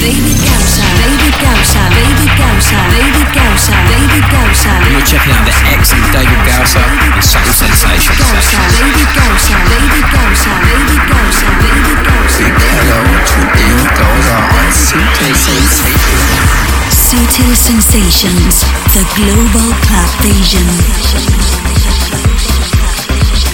David Gausa. David Gausa. David Gausa. David Gausa. David Gausa. You're checking out the excellent David Gausa and Subtle Sensations. Gausa. David Gausa. David Gausa. David Gausa. David Gausa. Hello to David Gausa on Subtle Sensations. Subtle Sensations, the global club vision.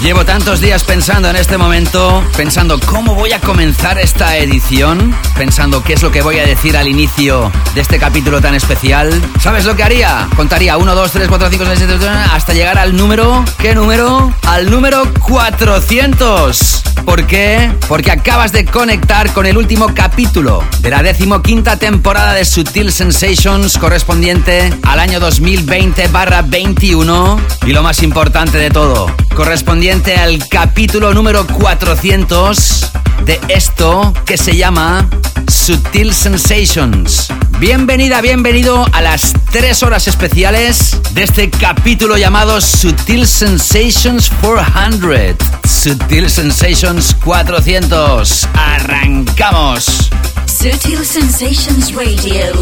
Llevo tantos días pensando en este momento, pensando cómo voy a comenzar esta edición, pensando qué es lo que voy a decir al inicio de este capítulo tan especial. ¿Sabes lo que haría? Contaría 1, 2, 3, 4, 5, 6, 7, 8, hasta llegar al número... ¿Qué número? Al número 400. ¿Por qué? Porque acabas de conectar con el último capítulo de la decimoquinta temporada de Sutil Sensations correspondiente al año 2020-21 y lo más importante de todo, correspondiente al capítulo número 400 de esto que se llama Sutil Sensations. Bienvenida, bienvenido a las 3 horas especiales de este capítulo llamado Sutil Sensations 400. Sutil Sensations 400. Arrancamos. Sutil Sensations Radio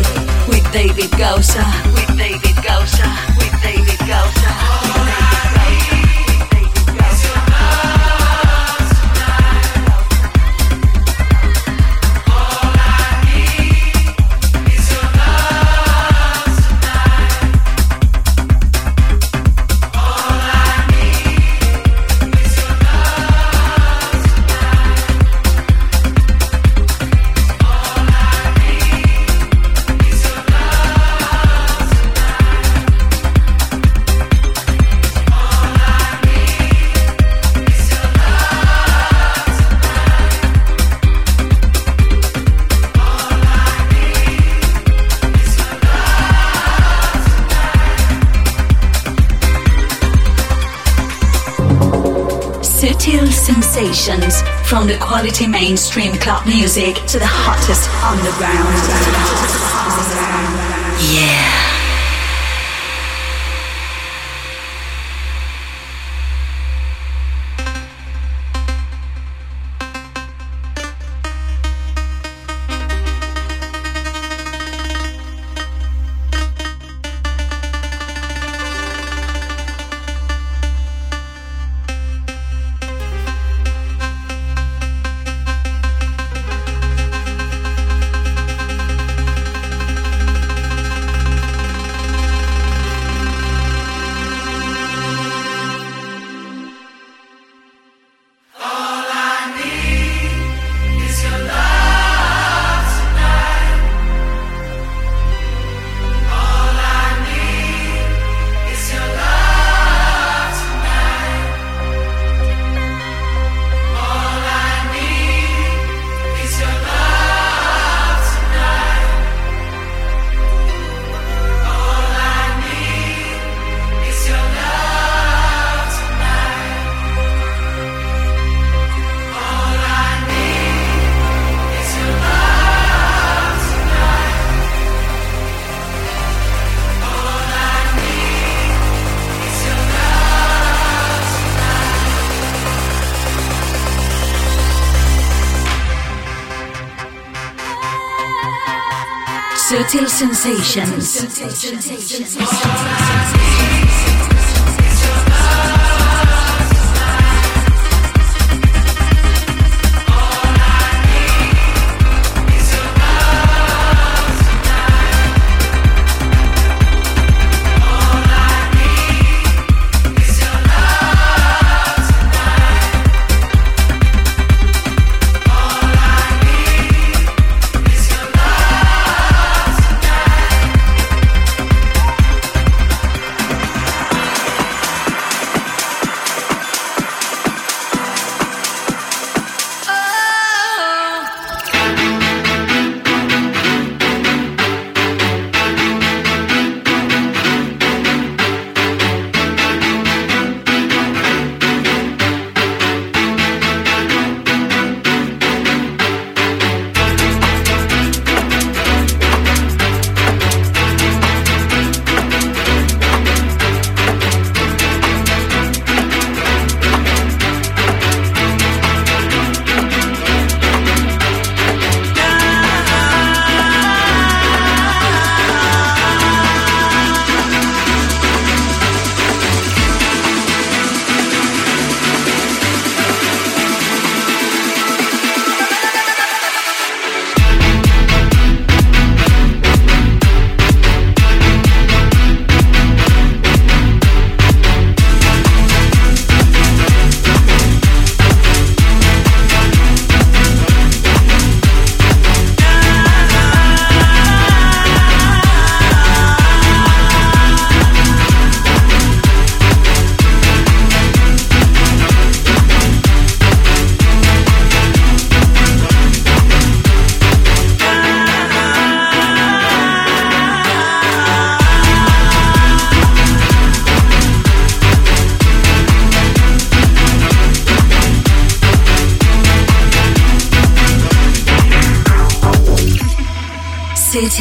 with David Gausa. With David Gausa. With David Gausa. Sutil sensations from the quality mainstream club music to the hottest underground. Yeah. Sensations.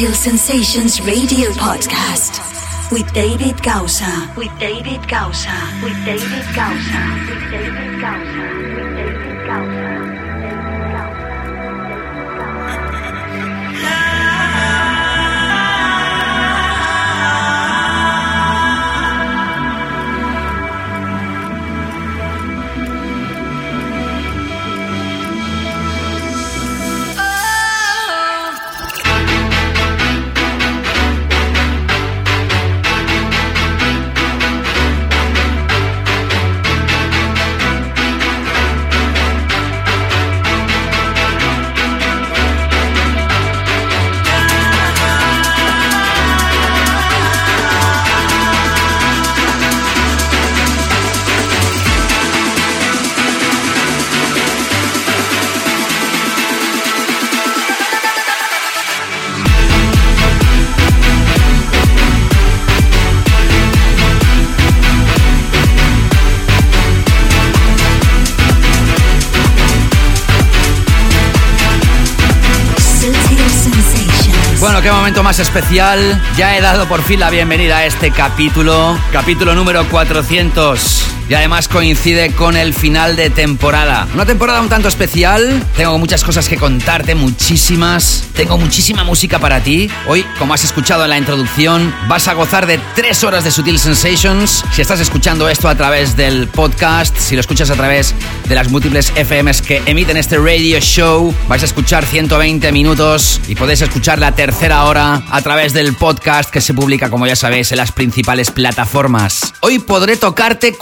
Sutil Sensations Radio Podcast with David Gausa. With David Gausa. With David Gausa. Especial. Ya he dado por fin la bienvenida a este capítulo, capítulo número 400. Y además coincide con el final de temporada. Una temporada un tanto especial. Tengo muchas cosas que contarte, muchísimas. Tengo muchísima música para ti. Hoy, como has escuchado en la introducción, vas a gozar de tres horas de Sutil Sensations. Si estás escuchando esto a través del podcast, si lo escuchas a través de las múltiples FMs que emiten este radio show, vais a escuchar 120 minutos y podéis escuchar la tercera hora a través del podcast que se publica, como ya sabéis, en las principales plataformas. Hoy podré tocarte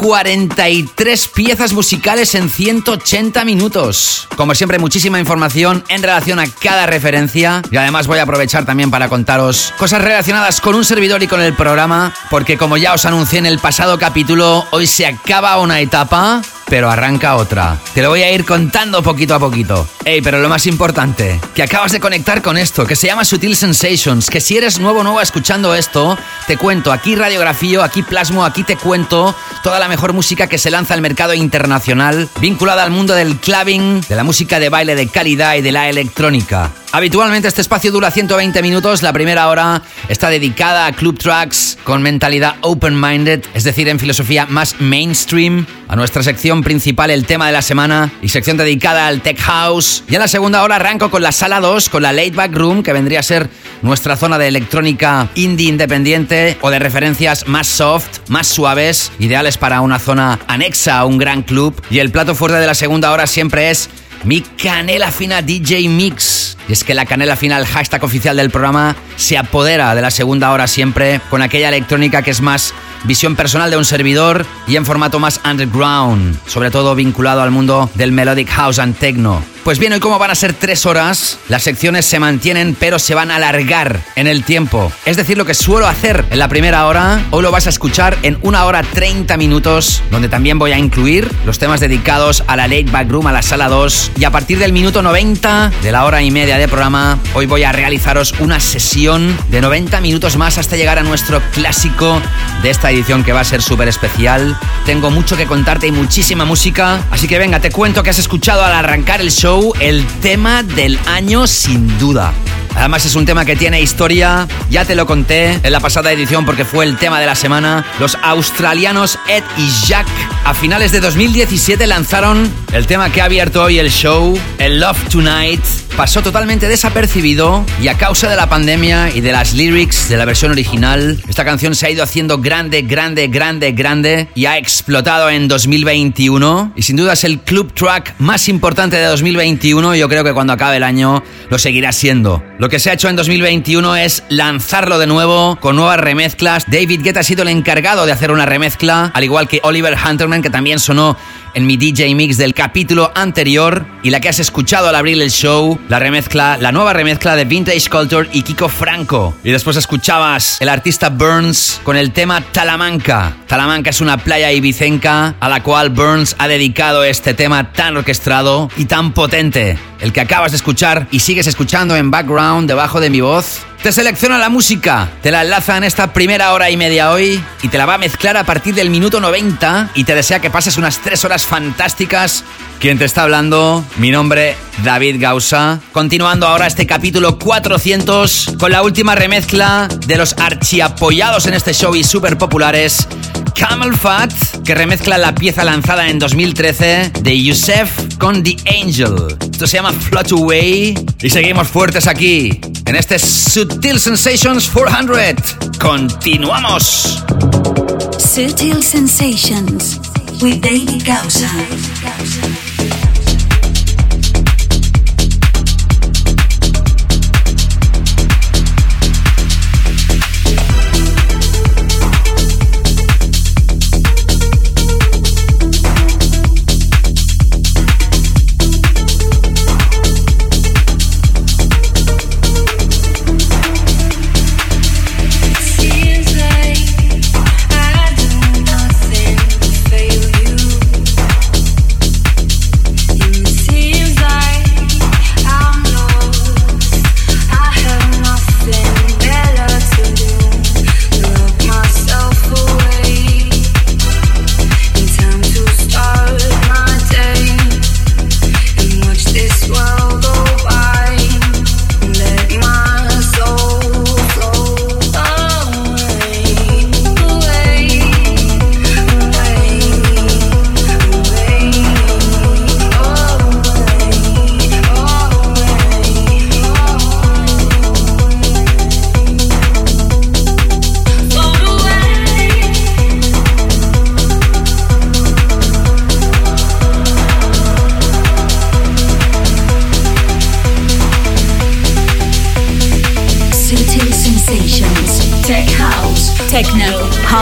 43 piezas musicales en 180 minutos. Como siempre, muchísima información en relación a cada referencia y además voy a aprovechar también para contaros cosas relacionadas con un servidor y con el programa, porque como ya os anuncié en el pasado capítulo, hoy se acaba una etapa pero arranca otra. Te lo voy a ir contando poquito a poquito. Ey, pero lo más importante, que acabas de conectar con esto, que se llama Sutil Sensations, que si eres nuevo o nueva escuchando esto, te cuento, aquí radiografío, aquí plasmo, aquí te cuento toda la mejor música que se lanza al mercado internacional, vinculada al mundo del clubbing, de la música de baile de calidad y de la electrónica. Habitualmente este espacio dura 120 minutos, la primera hora está dedicada a club tracks con mentalidad open-minded, es decir, en filosofía más mainstream, a nuestra sección principal el tema de la semana y sección dedicada al tech house. Y en la segunda hora arranco con la sala 2, con la late back room, que vendría a ser nuestra zona de electrónica indie independiente o de referencias más soft, más suaves, ideales para una zona anexa a un gran club. Y el plato fuerte de la segunda hora siempre es mi canela fina DJ Mix. Y es que la canela fina, el hashtag oficial del programa, se apodera de la segunda hora siempre con aquella electrónica que es más visión personal de un servidor y en formato más underground, sobre todo vinculado al mundo del melodic house and techno. Pues bien, hoy como van a ser tres horas, las secciones se mantienen pero se van a alargar en el tiempo. Es decir, lo que suelo hacer en la primera hora, hoy lo vas a escuchar en una hora 30 minutos, donde también voy a incluir los temas dedicados a la late back room, a la sala 2. Y a partir del minuto 90 de la hora y media de programa, hoy voy a realizaros una sesión de 90 minutos más hasta llegar a nuestro clásico de esta edición que va a ser súper especial. Tengo mucho que contarte y muchísima música, así que venga, te cuento que has escuchado al arrancar el show el tema del año sin duda. Además es un tema que tiene historia, ya te lo conté en la pasada edición porque fue el tema de la semana. Los australianos Ed y Jack a finales de 2017 lanzaron el tema que ha abierto hoy el show, el Love Tonight. Pasó totalmente desapercibido y a causa de la pandemia y de las lyrics de la versión original, esta canción se ha ido haciendo grande, grande, grande, grande y ha explotado en 2021. Y sin duda es el club track más importante de 2021 y yo creo que cuando acabe el año lo seguirá siendo. Lo que se ha hecho en 2021 es lanzarlo de nuevo con nuevas remezclas. David Guetta ha sido el encargado de hacer una remezcla, al igual que Oliver Hunterman, que también sonó en mi DJ Mix del capítulo anterior y la que has escuchado al abrir el show, la remezcla, la nueva remezcla de Vintage Culture y Kiko Franco. Y después escuchabas el artista Burns con el tema Talamanca. Talamanca es una playa ibicenca a la cual Burns ha dedicado este tema tan orquestado y tan potente. El que acabas de escuchar y sigues escuchando en background debajo de mi voz Te selecciona la música, te la enlaza en esta primera hora y media hoy y te la va a mezclar a partir del minuto 90 y te desea que pases unas tres horas fantásticas. ¿Quién te está hablando? Mi nombre, David Gausa. Continuando ahora este capítulo 400 con la última remezcla de los archiapoyados en este show y súper populares Camel Fat, que remezcla la pieza lanzada en 2013 de Yusef con The Angel. Esto se llama Float Away y seguimos fuertes aquí en este Sutil Sensations 400. Continuamos. Sutil Sensations with David Gausa.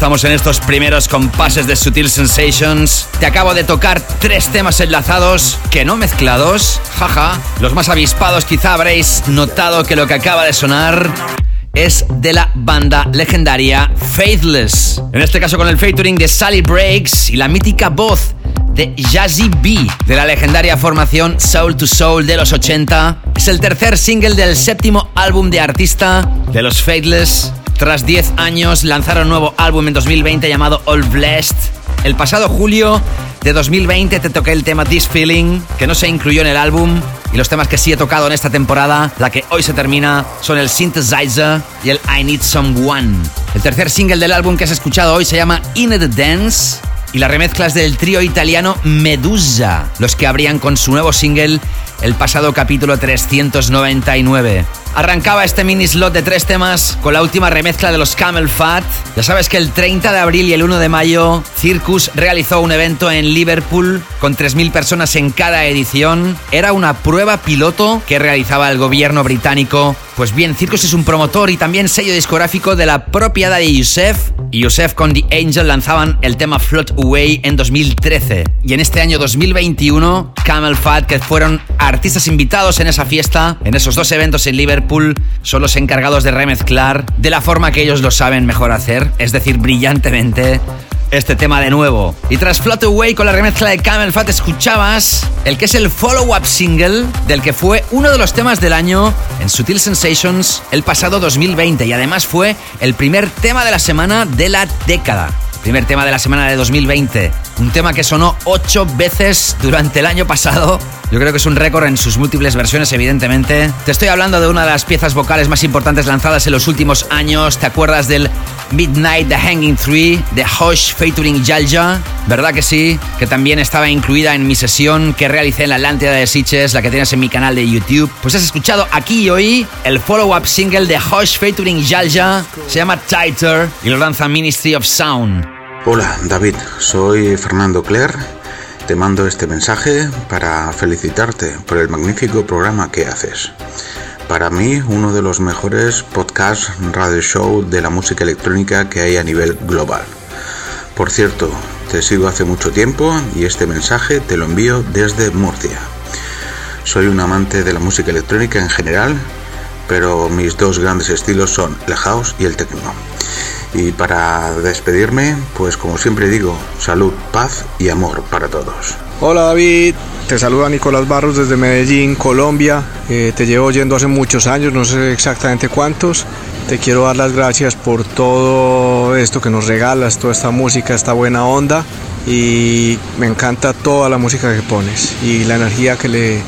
estamos en estos primeros compases de Sutil Sensations. Te acabo de tocar tres temas enlazados que no mezclados. Jaja. Los más avispados quizá habréis notado que lo que acaba de sonar es de la banda legendaria Faithless. En este caso con el featuring de Sally Breaks y la mítica voz de Jazzy B de la legendaria formación Soul to Soul de los 80. Es el tercer single del séptimo álbum de artista de los Faithless tras 10 años lanzaron un nuevo álbum en 2020 llamado All Blessed. El pasado julio de 2020 te toqué el tema This Feeling, que no se incluyó en el álbum. Y los temas que sí he tocado en esta temporada, la que hoy se termina, son el Synthesizer y el I Need Someone. El tercer single del álbum que has escuchado hoy se llama In the Dance y la remezcla es del trío italiano Medusa, los que abrían con su nuevo single el pasado capítulo 399. Arrancaba este mini slot de tres temas con la última remezcla de los Camel Fat. Ya sabes que el 30 de abril y el 1 de mayo Circus realizó un evento en Liverpool con 3.000 personas en cada edición. Era una prueba piloto que realizaba el gobierno británico. Pues bien, Circus es un promotor y también sello discográfico de la propiedad de Yusef. Y Yusef con The Angel lanzaban el tema Float Away en 2013. Y en este año 2021, Camel Fat, que fueron artistas invitados en esa fiesta, en esos dos eventos en Liverpool, son los encargados de remezclar de la forma que ellos lo saben mejor hacer, es decir, brillantemente este tema de nuevo. Y tras Float Away con la remezcla de Camel Fat escuchabas el que es el follow-up single del que fue uno de los temas del año en Sutil Sensations el pasado 2020 y además fue el primer tema de la semana de la década. Primer tema de la semana de 2020. Un tema que sonó ocho veces durante el año pasado. Yo creo que es un récord en sus múltiples versiones, evidentemente. Te estoy hablando de una de las piezas vocales más importantes lanzadas en los últimos años. ¿Te acuerdas del Midnight The Hanging Tree de Hush featuring Jalja? ¿Verdad que sí? Que también estaba incluida en mi sesión que realicé en la Atlántida de Sitges, la que tienes en mi canal de YouTube. Pues has escuchado aquí y hoy el follow-up single de Hush featuring Jalja. Se llama Tighter y lo lanza Ministry of Sound. Hola David, soy Fernando Cler. Te mando este mensaje para felicitarte por el magnífico programa que haces. Para mí, uno de los mejores podcasts radio show de la música electrónica que hay a nivel global. Por cierto, te sigo hace mucho tiempo y este mensaje te lo envío desde Murcia. Soy un amante de la música electrónica en general, pero mis dos grandes estilos son el house y el techno. Y para despedirme, pues como siempre digo, salud, paz y amor para todos. Hola David, te saluda Nicolás Barros desde Medellín, Colombia. Eh, te llevo oyendo hace muchos años, no sé exactamente cuántos. Te quiero dar las gracias por todo esto que nos regalas, toda esta música, esta buena onda. Y me encanta toda la música que pones y la energía que, le,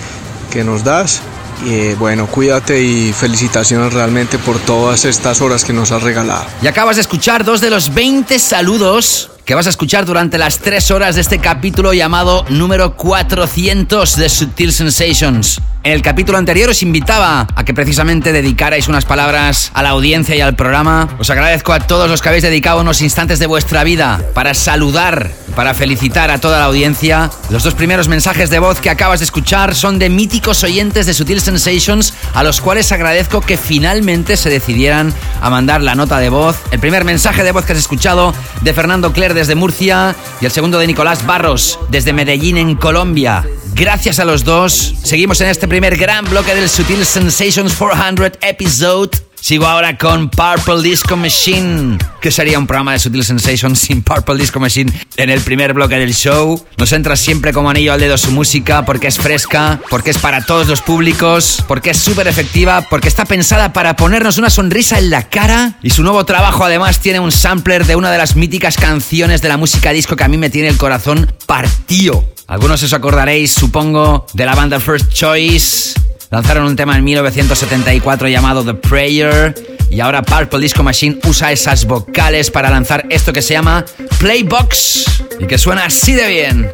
que nos das. Y bueno, cuídate y felicitaciones realmente por todas estas horas que nos has regalado. Y acabas de escuchar dos de los 20 saludos que vas a escuchar durante las 3 horas de este capítulo llamado número 400 de Subtil Sensations. En el capítulo anterior os invitaba a que precisamente dedicarais unas palabras a la audiencia y al programa. Os agradezco a todos los que habéis dedicado unos instantes de vuestra vida para saludar, para felicitar a toda la audiencia. Los dos primeros mensajes de voz que acabas de escuchar son de míticos oyentes de Sutil Sensations a los cuales agradezco que finalmente se decidieran a mandar la nota de voz. El primer mensaje de voz que has escuchado de Fernando Cler desde Murcia y el segundo de Nicolás Barros desde Medellín en Colombia. Gracias a los dos. Seguimos en este primer gran bloque del Sutil Sensations 400 episode. Sigo ahora con Purple Disco Machine. ¿Qué sería un programa de Sutil Sensations sin Purple Disco Machine en el primer bloque del show? Nos entra siempre como anillo al dedo su música porque es fresca, porque es para todos los públicos, porque es súper efectiva, porque está pensada para ponernos una sonrisa en la cara. Y su nuevo trabajo además tiene un sampler de una de las míticas canciones de la música disco que a mí me tiene el corazón partido. Algunos os acordaréis, supongo, de la banda First Choice. Lanzaron un tema en 1974 llamado The Prayer y ahora Purple Disco Machine usa esas vocales para lanzar esto que se llama Playbox y que suena así de bien.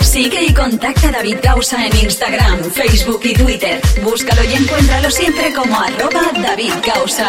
Sigue y contacta a David Gausa en Instagram, Facebook y Twitter. Búscalo y encuéntralo siempre como arroba David Gausa.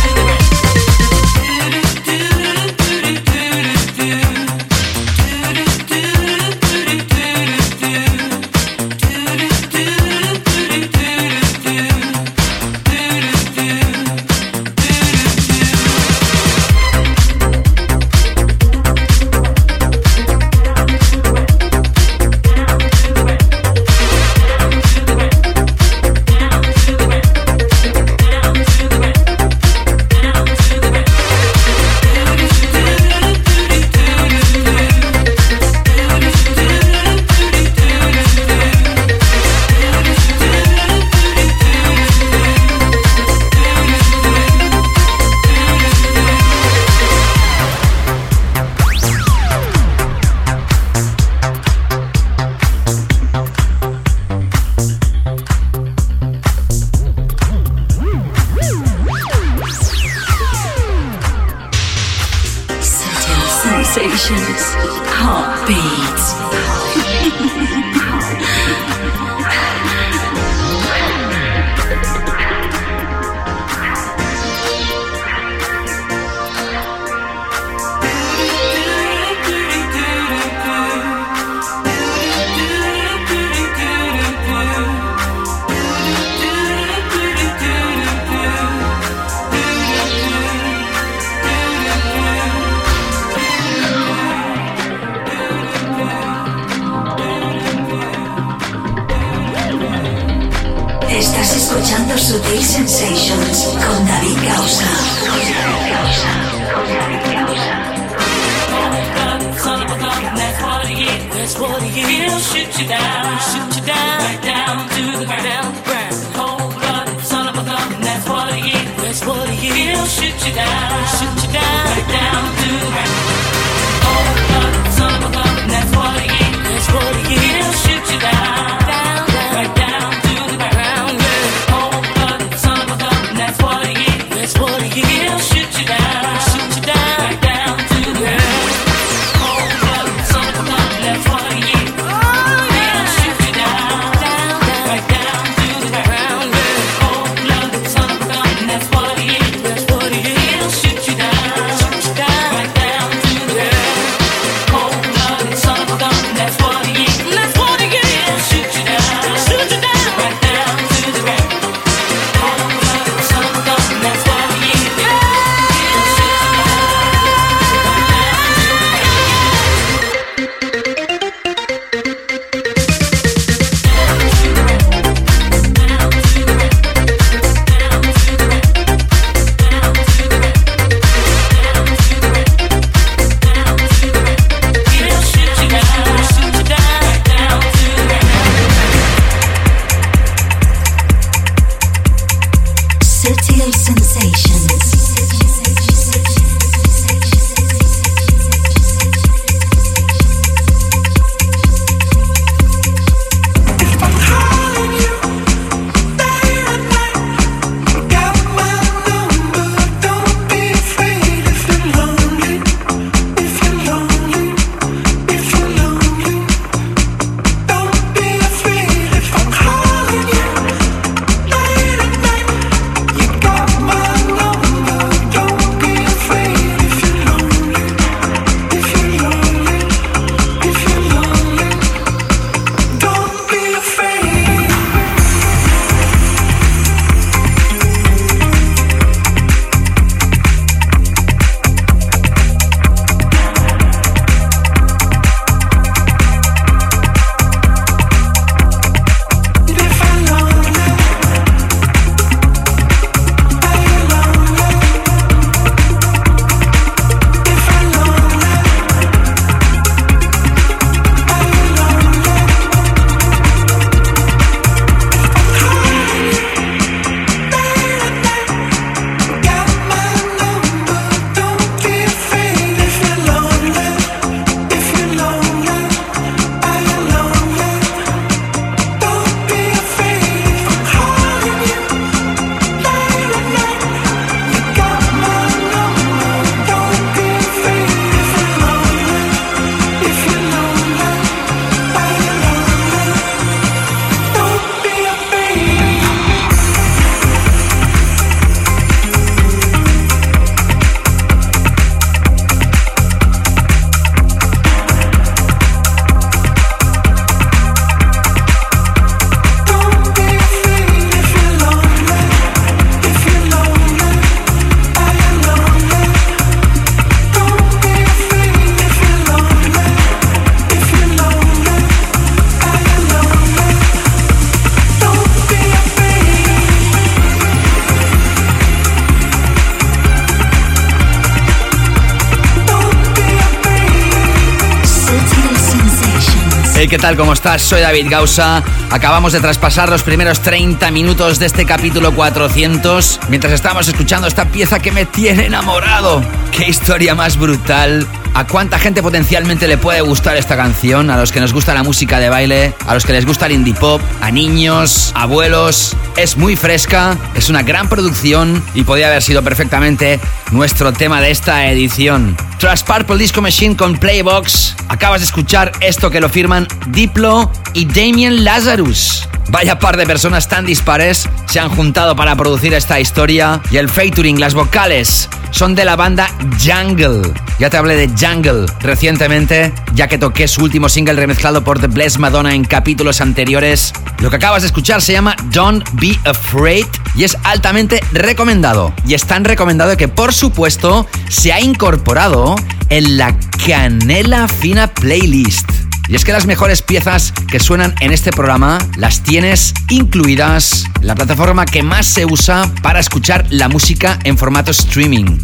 ¿Qué tal? ¿Cómo estás? Soy David Gausa. Acabamos de traspasar los primeros 30 minutos de este capítulo 400 mientras estamos escuchando esta pieza que me tiene enamorado. ¡Qué historia más brutal! ¿A cuánta gente potencialmente le puede gustar esta canción? A los que nos gusta la música de baile, a los que les gusta el indie pop, a niños, abuelos. Es muy fresca, es una gran producción y podría haber sido perfectamente nuestro tema de esta edición. Tras Purple Disco Machine con Playbox, acabas de escuchar esto que lo firman Diplo y Damien Lazarus. Vaya par de personas tan dispares se han juntado para producir esta historia y el featuring, las vocales, son de la banda Jungle. Ya te hablé de Jungle recientemente, ya que toqué su último single remezclado por The Blessed Madonna en capítulos anteriores. Lo que acabas de escuchar se llama Don't Be Afraid y es altamente recomendado. Y es tan recomendado que, por supuesto, se ha incorporado en la Canela Fina Playlist. Y es que las mejores piezas que suenan en este programa las tienes incluidas en la plataforma que más se usa para escuchar la música en formato streaming,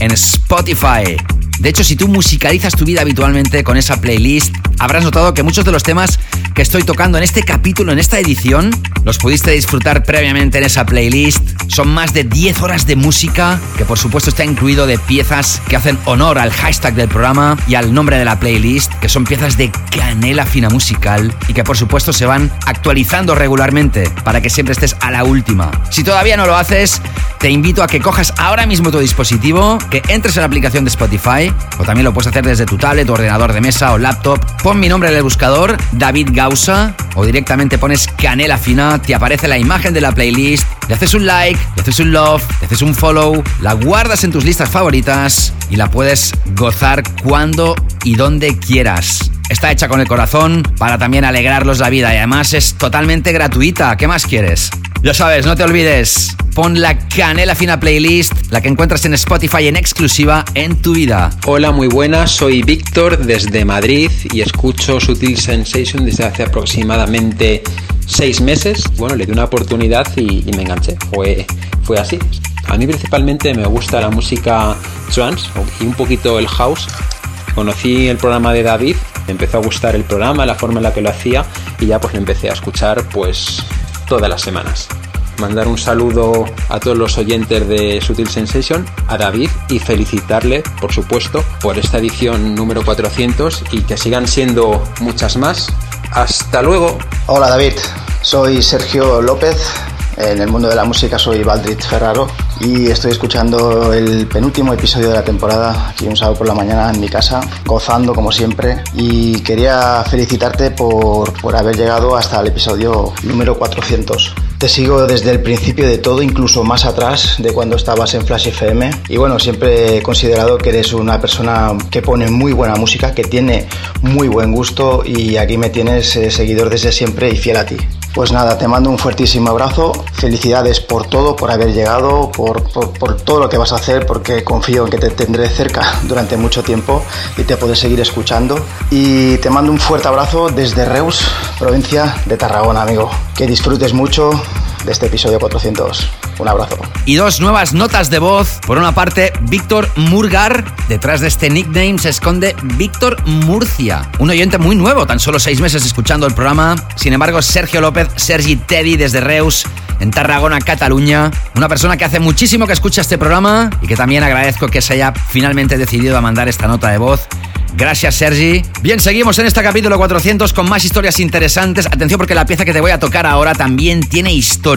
en Spotify. De hecho, si tú musicalizas tu vida habitualmente con esa playlist, habrás notado que muchos de los temas que estoy tocando en este capítulo, en esta edición, los pudiste disfrutar previamente en esa playlist. Son más de 10 horas de música, que por supuesto está incluido de piezas que hacen honor al hashtag del programa y al nombre de la playlist, que son piezas de canela fina musical y que por supuesto se van actualizando regularmente para que siempre estés a la última. Si todavía no lo haces, te invito a que cojas ahora mismo tu dispositivo, que entres en la aplicación de Spotify, o también lo puedes hacer desde tu tablet, ordenador de mesa o laptop. Pon mi nombre en el buscador, David Gausa, o directamente pones Canela Fina, te aparece la imagen de la playlist, le haces un like, le haces un love, le haces un follow, la guardas en tus listas favoritas y la puedes gozar cuando y donde quieras. Está hecha con el corazón para también alegrarlos la vida y además es totalmente gratuita. ¿Qué más quieres? Ya sabes, no te olvides. Pon la Canela Fina Playlist, la que encuentras en Spotify en exclusiva en tu vida. Hola, muy buenas. Soy Víctor desde Madrid y escucho Sutil Sensation desde hace aproximadamente seis meses. Bueno, le di una oportunidad y, me enganché. Fue, fue así. A mí principalmente me gusta la música trance y un poquito el house. Conocí el programa de David, me empezó a gustar el programa, la forma en la que lo hacía y ya pues lo empecé a escuchar pues todas las semanas. Mandar un saludo a todos los oyentes de Sutil Sensation, a David y felicitarle, por supuesto, por esta edición número 400 y que sigan siendo muchas más. Hasta luego. Hola David, soy Sergio López. En el mundo de la música soy Valdrit Ferraro y estoy escuchando el penúltimo episodio de la temporada aquí un sábado por la mañana en mi casa, gozando como siempre y quería felicitarte por, por haber llegado hasta el episodio número 400. Te sigo desde el principio de todo, incluso más atrás de cuando estabas en Flash FM y bueno, siempre he considerado que eres una persona que pone muy buena música, que tiene muy buen gusto y aquí me tienes eh, seguidor desde siempre y fiel a ti. Pues nada, te mando un fuertísimo abrazo, felicidades por todo, por haber llegado, por, por, todo lo que vas a hacer, porque confío en que te tendré cerca durante mucho tiempo y te podré seguir escuchando. Y te mando un fuerte abrazo desde Reus, provincia de Tarragona, amigo. Que disfrutes mucho de este episodio 400. Un abrazo. Y dos nuevas notas de voz. Por una parte, Víctor Murgar. Detrás de este nickname se esconde Víctor Murcia. Un oyente muy nuevo, tan solo seis meses escuchando el programa. Sin embargo, Sergio López, Sergi Teddy desde Reus, en Tarragona, Cataluña. Una persona que hace muchísimo que escucha este programa y que también agradezco que se haya finalmente decidido a mandar esta nota de voz. Gracias, Sergi. Bien, seguimos en este capítulo 400 con más historias interesantes. Atención porque la pieza que te voy a tocar ahora también tiene historia.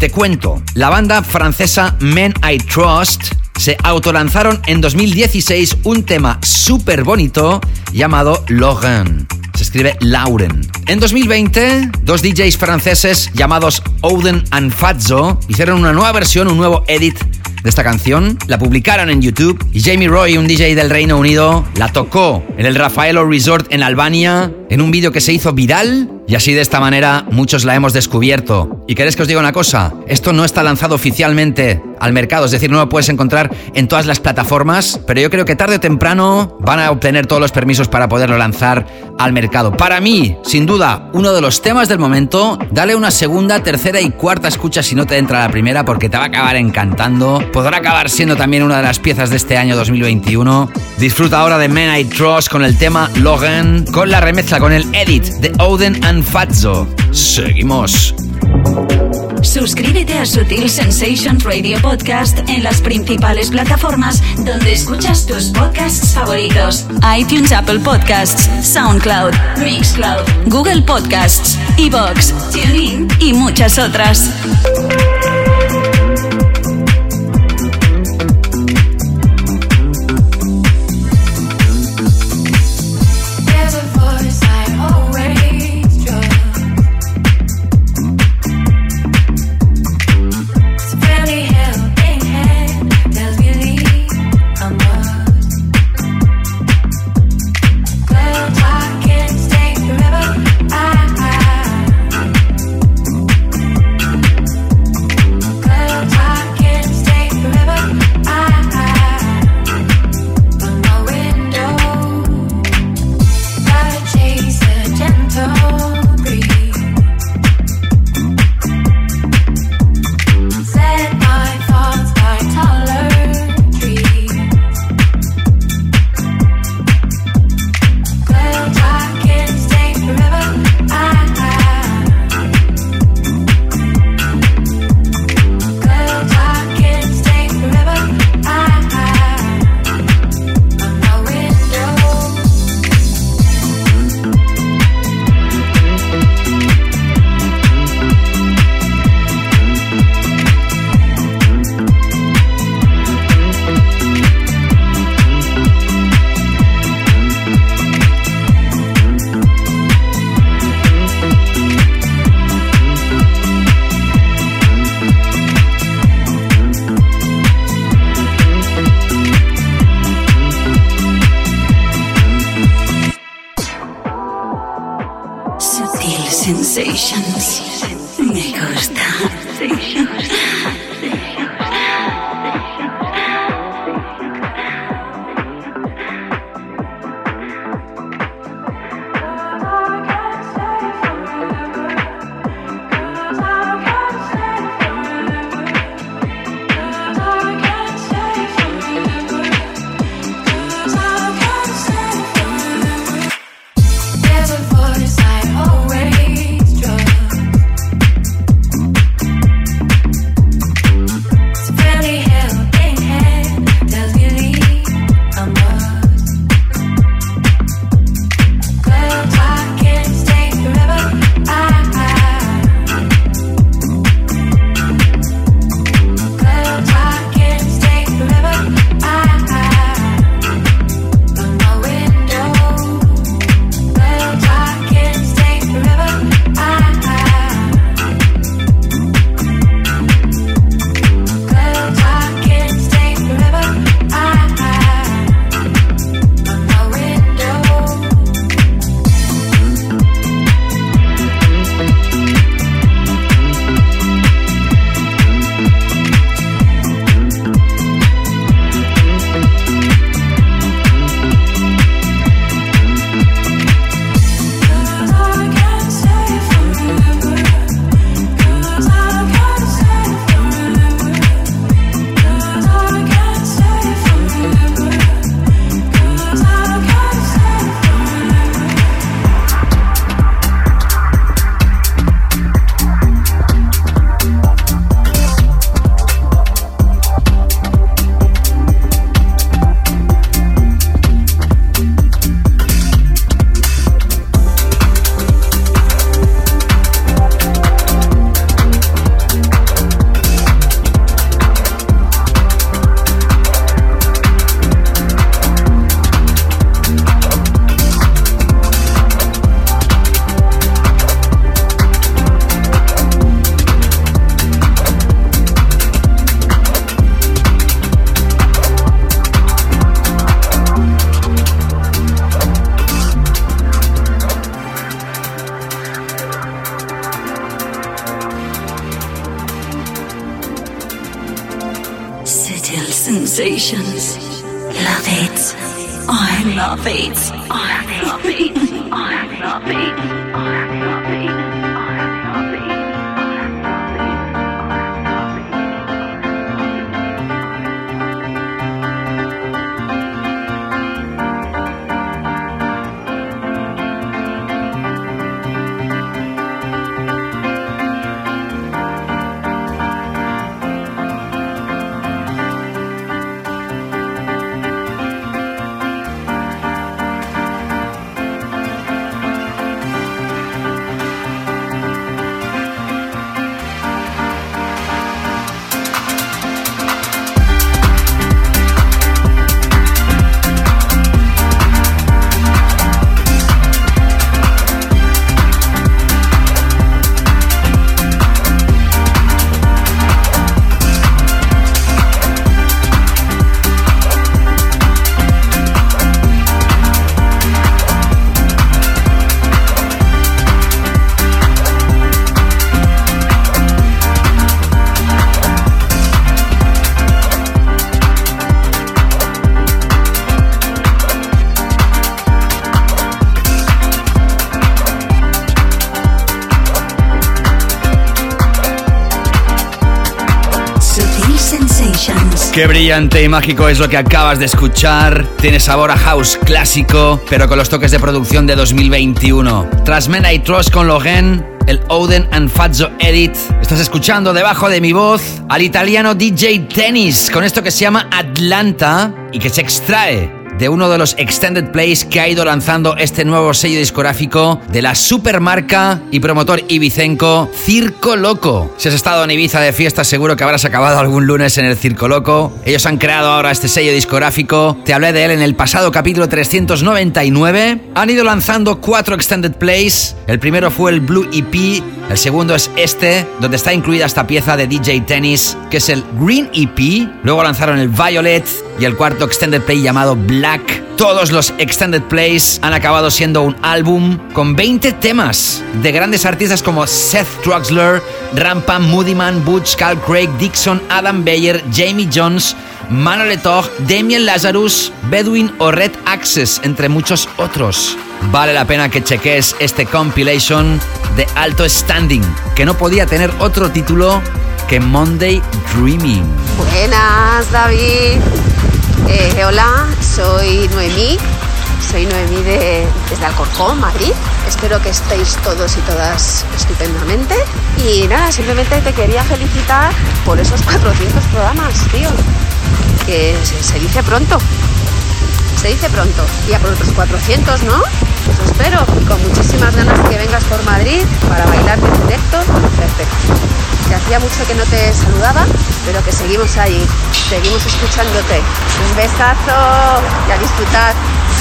Te cuento, la banda francesa Men I Trust se autolanzaron en 2016 un tema súper bonito llamado Logan. Se escribe Lauren. En 2020, dos DJs franceses llamados Oden and Fazzo hicieron una nueva versión, un nuevo edit de esta canción, la publicaron en YouTube y Jamie Roy, un DJ del Reino Unido, la tocó en el Rafaelo Resort en Albania en un vídeo que se hizo viral Y así de esta manera muchos la hemos descubierto. ¿Y queréis que os diga una cosa? Esto no está lanzado oficialmente al mercado, es decir, no lo puedes encontrar en todas las plataformas, pero yo creo que tarde o temprano van a obtener todos los permisos para poderlo lanzar al mercado. Para mí, sin duda, uno de los temas del momento, dale una segunda, tercera y cuarta escucha si no te entra la primera porque te va a acabar encantando. Podrá acabar siendo también una de las piezas de este año 2021. Disfruta ahora de Men I Trust con el tema Logan, con la remezcla con el edit de Oden and Fatso. Seguimos. Suscríbete a Sutil Sensations Radio Podcast en las principales plataformas donde escuchas tus podcasts favoritos: iTunes, Apple Podcasts, SoundCloud, Mixcloud, Google Podcasts, Evox, TuneIn y muchas otras. Brillante y mágico es lo que acabas de escuchar. Tiene sabor a house clásico, pero con los toques de producción de 2021. Tras Men I Trust con Logan, el Oden and Fazzo Edit. Estás escuchando debajo de mi voz al italiano DJ Tennis con esto que se llama Atlanta y que se extrae de uno de los extended plays que ha ido lanzando este nuevo sello discográfico de la supermarca y promotor ibicenco Circo Loco. Si has estado en Ibiza de fiesta, seguro que habrás acabado algún lunes en el Circo Loco. Ellos han creado ahora este sello discográfico. Te hablé de él en el pasado capítulo 399. Han ido lanzando cuatro extended plays. El primero fue el Blue EP. El segundo es este, donde está incluida esta pieza de DJ Tennis, que es el Green EP. Luego lanzaron el Violet y el cuarto extended play llamado Black. Todos los extended plays han acabado siendo un álbum con 20 temas de grandes artistas como Seth Troxler, Rampa, Moodyman, Butch, Cal Craig, Dixon, Adam Beyer, Jamie Jones, Manuel Tog, Damien Lazarus, Bedouin o Red Access, entre muchos otros. Vale la pena que cheques este compilation de alto standing, que no podía tener otro título que Monday Dreaming. Buenas, David. Eh, hola, soy Noemí. Soy Noemí de, desde Alcorcón, Madrid. Espero que estéis todos y todas estupendamente. Y nada, simplemente te quería felicitar por esos 400 programas, tío. Que se, dice pronto. Se dice pronto. Y a por otros 400, ¿no? Os espero. Y con muchísimas ganas de que vengas por Madrid para bailar en directo Perfecto. Que hacía mucho que no te saludaba, pero que seguimos ahí. Seguimos escuchándote. Un besazo y a disfrutar.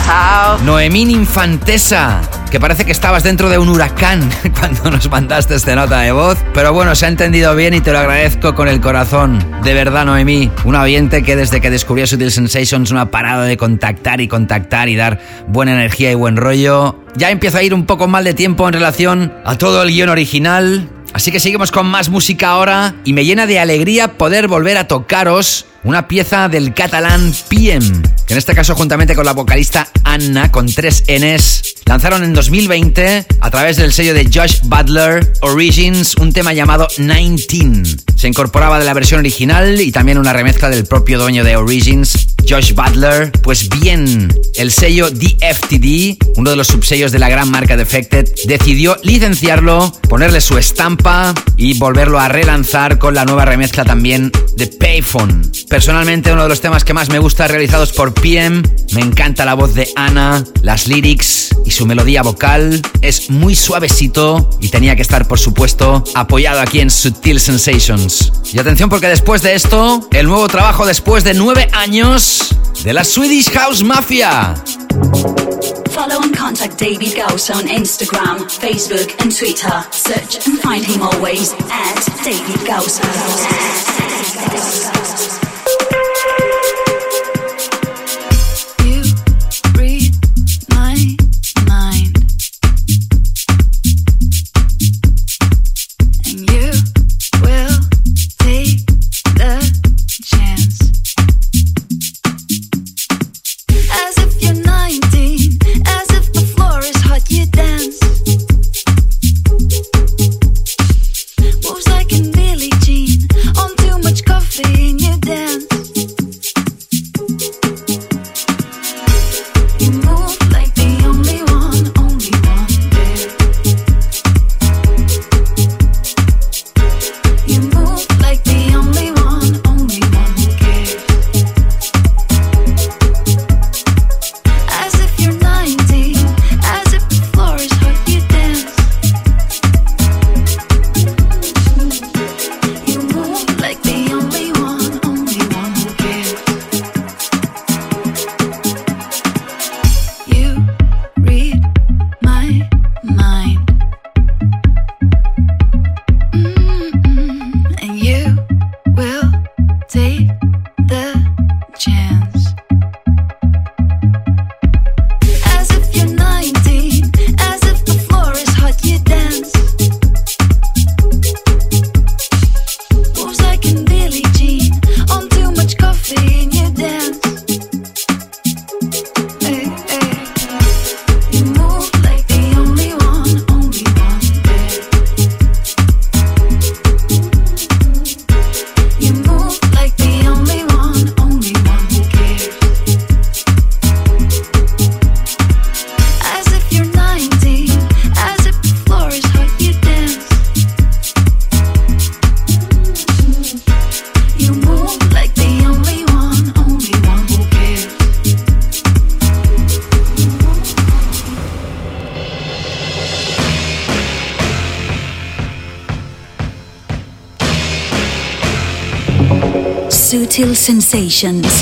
Chao. Noemín Infantesa, que parece que estabas dentro de un huracán cuando nos mandaste esta nota de voz. Pero bueno, se ha entendido bien y te lo agradezco con el corazón. De verdad, Noemí, un oyente que desde que descubrió Sutil Sensations no ha parado de contactar y contactar y dar buena energía y buen rollo. Ya empiezo a ir un poco mal de tiempo en relación a todo el guion original. Así que seguimos con más música ahora y me llena de alegría poder volver a tocaros una pieza del catalán PM, que en este caso juntamente con la vocalista Anna con tres Ns lanzaron en 2020 a través del sello de Josh Butler Origins un tema llamado 19. Se incorporaba de la versión original y también una remezcla del propio dueño de Origins, Josh Butler. Pues bien, el sello DFTD, uno de los subsellos de la gran marca Defected, decidió licenciarlo, ponerle su estampa y volverlo a relanzar con la nueva remezcla también de Payphone. Personalmente uno de los temas que más me gusta realizados por PM, me encanta la voz de Ana, las lyrics y su melodía vocal, es muy suavecito y tenía que estar por supuesto apoyado aquí en Sutil Sensations. Y atención porque después de esto, el nuevo trabajo después de nueve años de la Swedish House Mafia. Follow and contact David Gauss on Instagram, Facebook, and Twitter. Search and find him always at David Gauss. Sensations,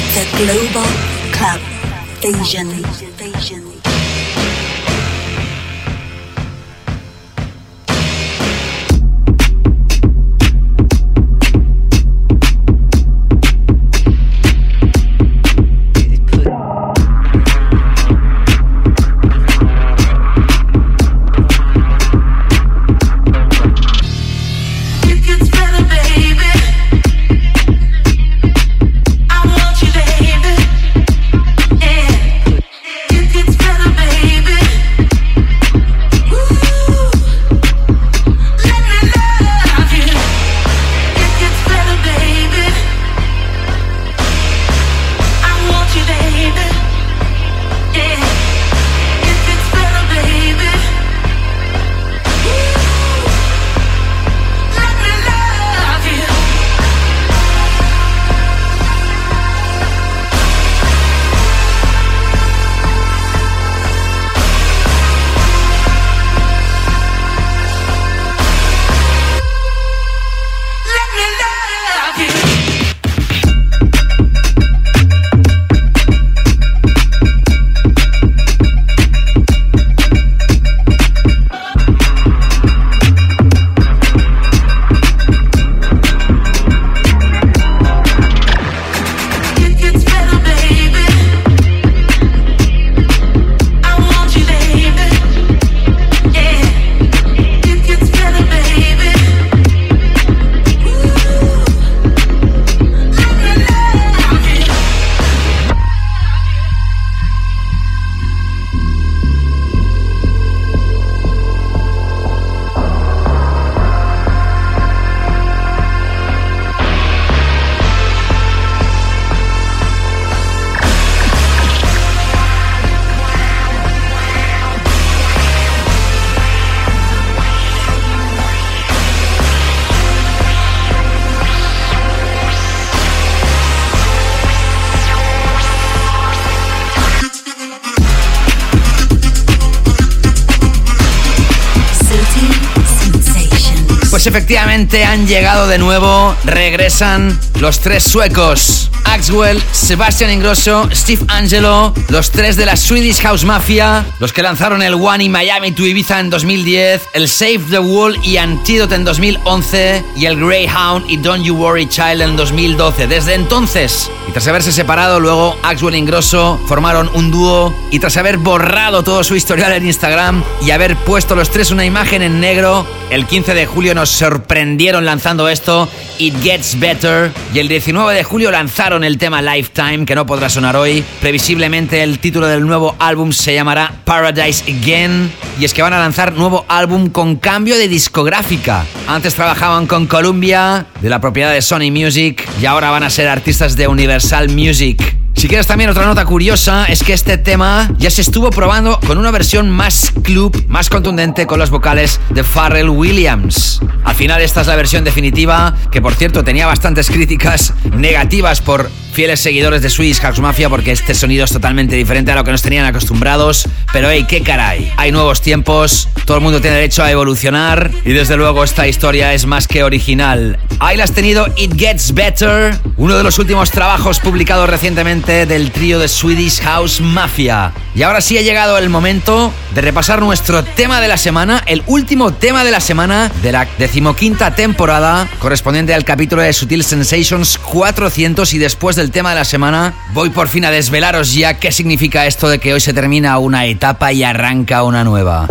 efectivamente han llegado de nuevo, regresan los tres suecos. Axwell, Sebastian Ingrosso, Steve Angelo, los tres de la Swedish House Mafia, los que lanzaron el One in Miami to Ibiza en 2010, el Save the Wall y Antidote en 2011 y el Greyhound y Don't You Worry Child en 2012. Desde entonces, y tras haberse separado, luego Axwell e Ingrosso formaron un dúo y tras haber borrado todo su historial en Instagram y haber puesto los tres una imagen en negro, el 15 de julio nos sorprendieron lanzando esto, It Gets Better, y el 19 de julio lanzaron el tema Lifetime, que no podrá sonar hoy. Previsiblemente el título del nuevo álbum se llamará Paradise Again, y es que van a lanzar nuevo álbum con cambio de discográfica. Antes trabajaban con Columbia, de la propiedad de Sony Music, y ahora van a ser artistas de Universal Music. Si quieres también otra nota curiosa es que este tema ya se estuvo probando con una versión más club, más contundente con las vocales de Pharrell Williams. Al final esta es la versión definitiva, que por cierto tenía bastantes críticas negativas por fieles seguidores de Swedish House Mafia porque este sonido es totalmente diferente a lo que nos tenían acostumbrados. Pero hey, qué caray, hay nuevos tiempos, todo el mundo tiene derecho a evolucionar y desde luego esta historia es más que original. Ahí la has tenido It Gets Better, uno de los últimos trabajos publicados recientemente del trío de Swedish House Mafia. Y ahora sí ha llegado el momento de repasar nuestro tema de la semana, el último tema de la semana de la decimoquinta temporada, correspondiente al capítulo de Sutil Sensations 400 y después del tema de la semana, voy por fin a desvelaros ya qué significa esto de que hoy se termina una etapa y arranca una nueva.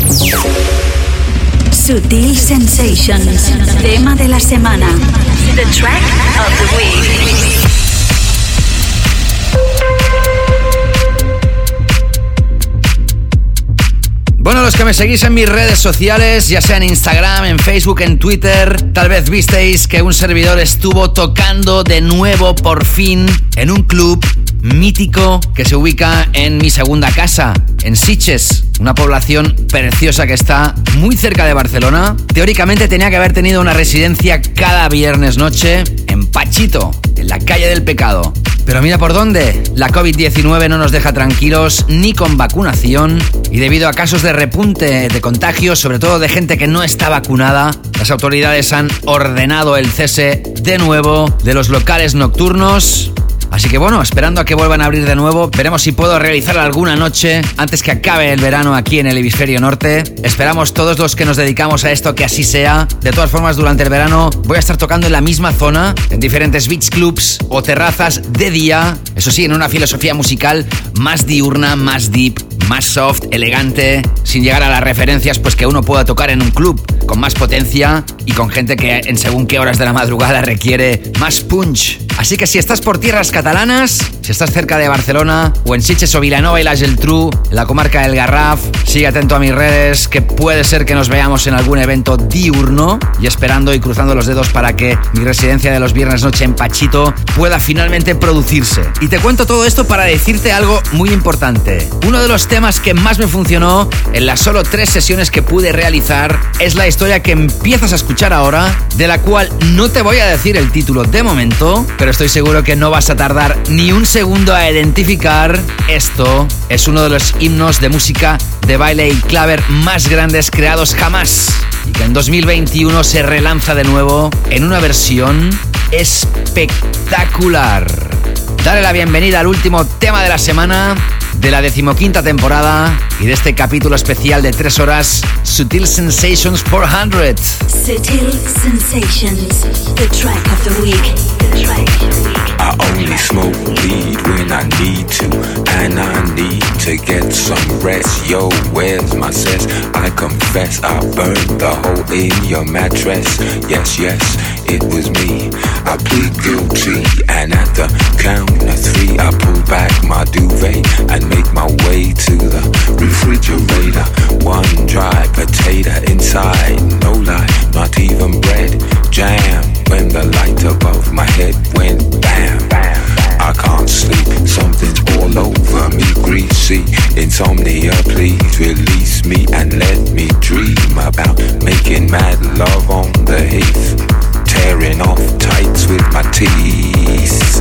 Sutil Sensations, tema de la semana. The track of the. Bueno, los que me seguís en mis redes sociales, ya sea en Instagram, en Facebook, en Twitter, tal vez visteis que un servidor estuvo tocando de nuevo por fin en un club mítico que se ubica en mi segunda casa, en Siches, una población preciosa que está muy cerca de Barcelona. Teóricamente tenía que haber tenido una residencia cada viernes noche en Pachito, en la calle del pecado. Pero mira por dónde. La COVID-19 no nos deja tranquilos ni con vacunación y debido a casos de repunte de contagios, sobre todo de gente que no está vacunada, las autoridades han ordenado el cese de nuevo de los locales nocturnos Así que bueno, esperando a que vuelvan a abrir de nuevo, veremos si puedo realizar alguna noche antes que acabe el verano aquí en el hemisferio norte. Esperamos todos los que nos dedicamos a esto que así sea. De todas formas, durante el verano voy a estar tocando en la misma zona, en diferentes beach clubs o terrazas de día. Eso sí, en una filosofía musical más diurna, más deep, más soft, elegante, sin llegar a las referencias pues que uno pueda tocar en un club con más potencia y con gente que en según qué horas de la madrugada requiere más punch. Así que si estás por tierras catalanas, si estás cerca de Barcelona o en Sitges o Vilanova y la Geltrú, en la comarca del Garraf, sigue atento a mis redes que puede ser que nos veamos en algún evento diurno y esperando y cruzando los dedos para que mi residencia de los viernes noche en Pachito pueda finalmente producirse. Y te cuento todo esto para decirte algo muy importante. Uno de los temas que más me funcionó en las solo tres sesiones que pude realizar es la historia que empiezas a escuchar ahora, de la cual no te voy a decir el título de momento, pero estoy seguro que no vas a tardar ni un segundo a identificar. Esto es uno de los himnos de música de baile y claver más grandes creados jamás y que en 2021 se relanza de nuevo en una versión espectacular. Dale la bienvenida al último tema de la semana de la decimoquinta temporada y de este capítulo especial de tres horas, Sutil Sensations 400. Sutil Sensations, the track of the week. The track of the week. I only smoke weed when I need to, and I need to get some rest. Yo, where's my sense? I confess I burned the hole in your mattress. Yes, yes, it was me. I plead guilty, and at the count of three, I pull back my duvet and make my way to the refrigerator. One dry potato inside, no lie, not even bread. Jam when the light above my head went bam. I can't sleep, something's all over me, greasy. Insomnia, please release me and let me dream about making mad love on the heath. Tearing off tights with my teeth.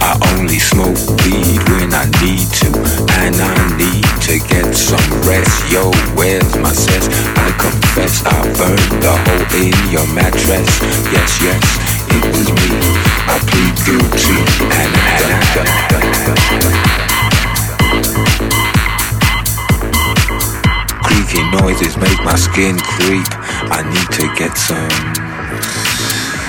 I only smoke weed when I need to, and I need to get some rest. Yo, where's my sense? I confess I burned the hole in your mattress. Yes, yes, it was me. I plead guilty, and Creaky noises make my skin creep. I need to get some.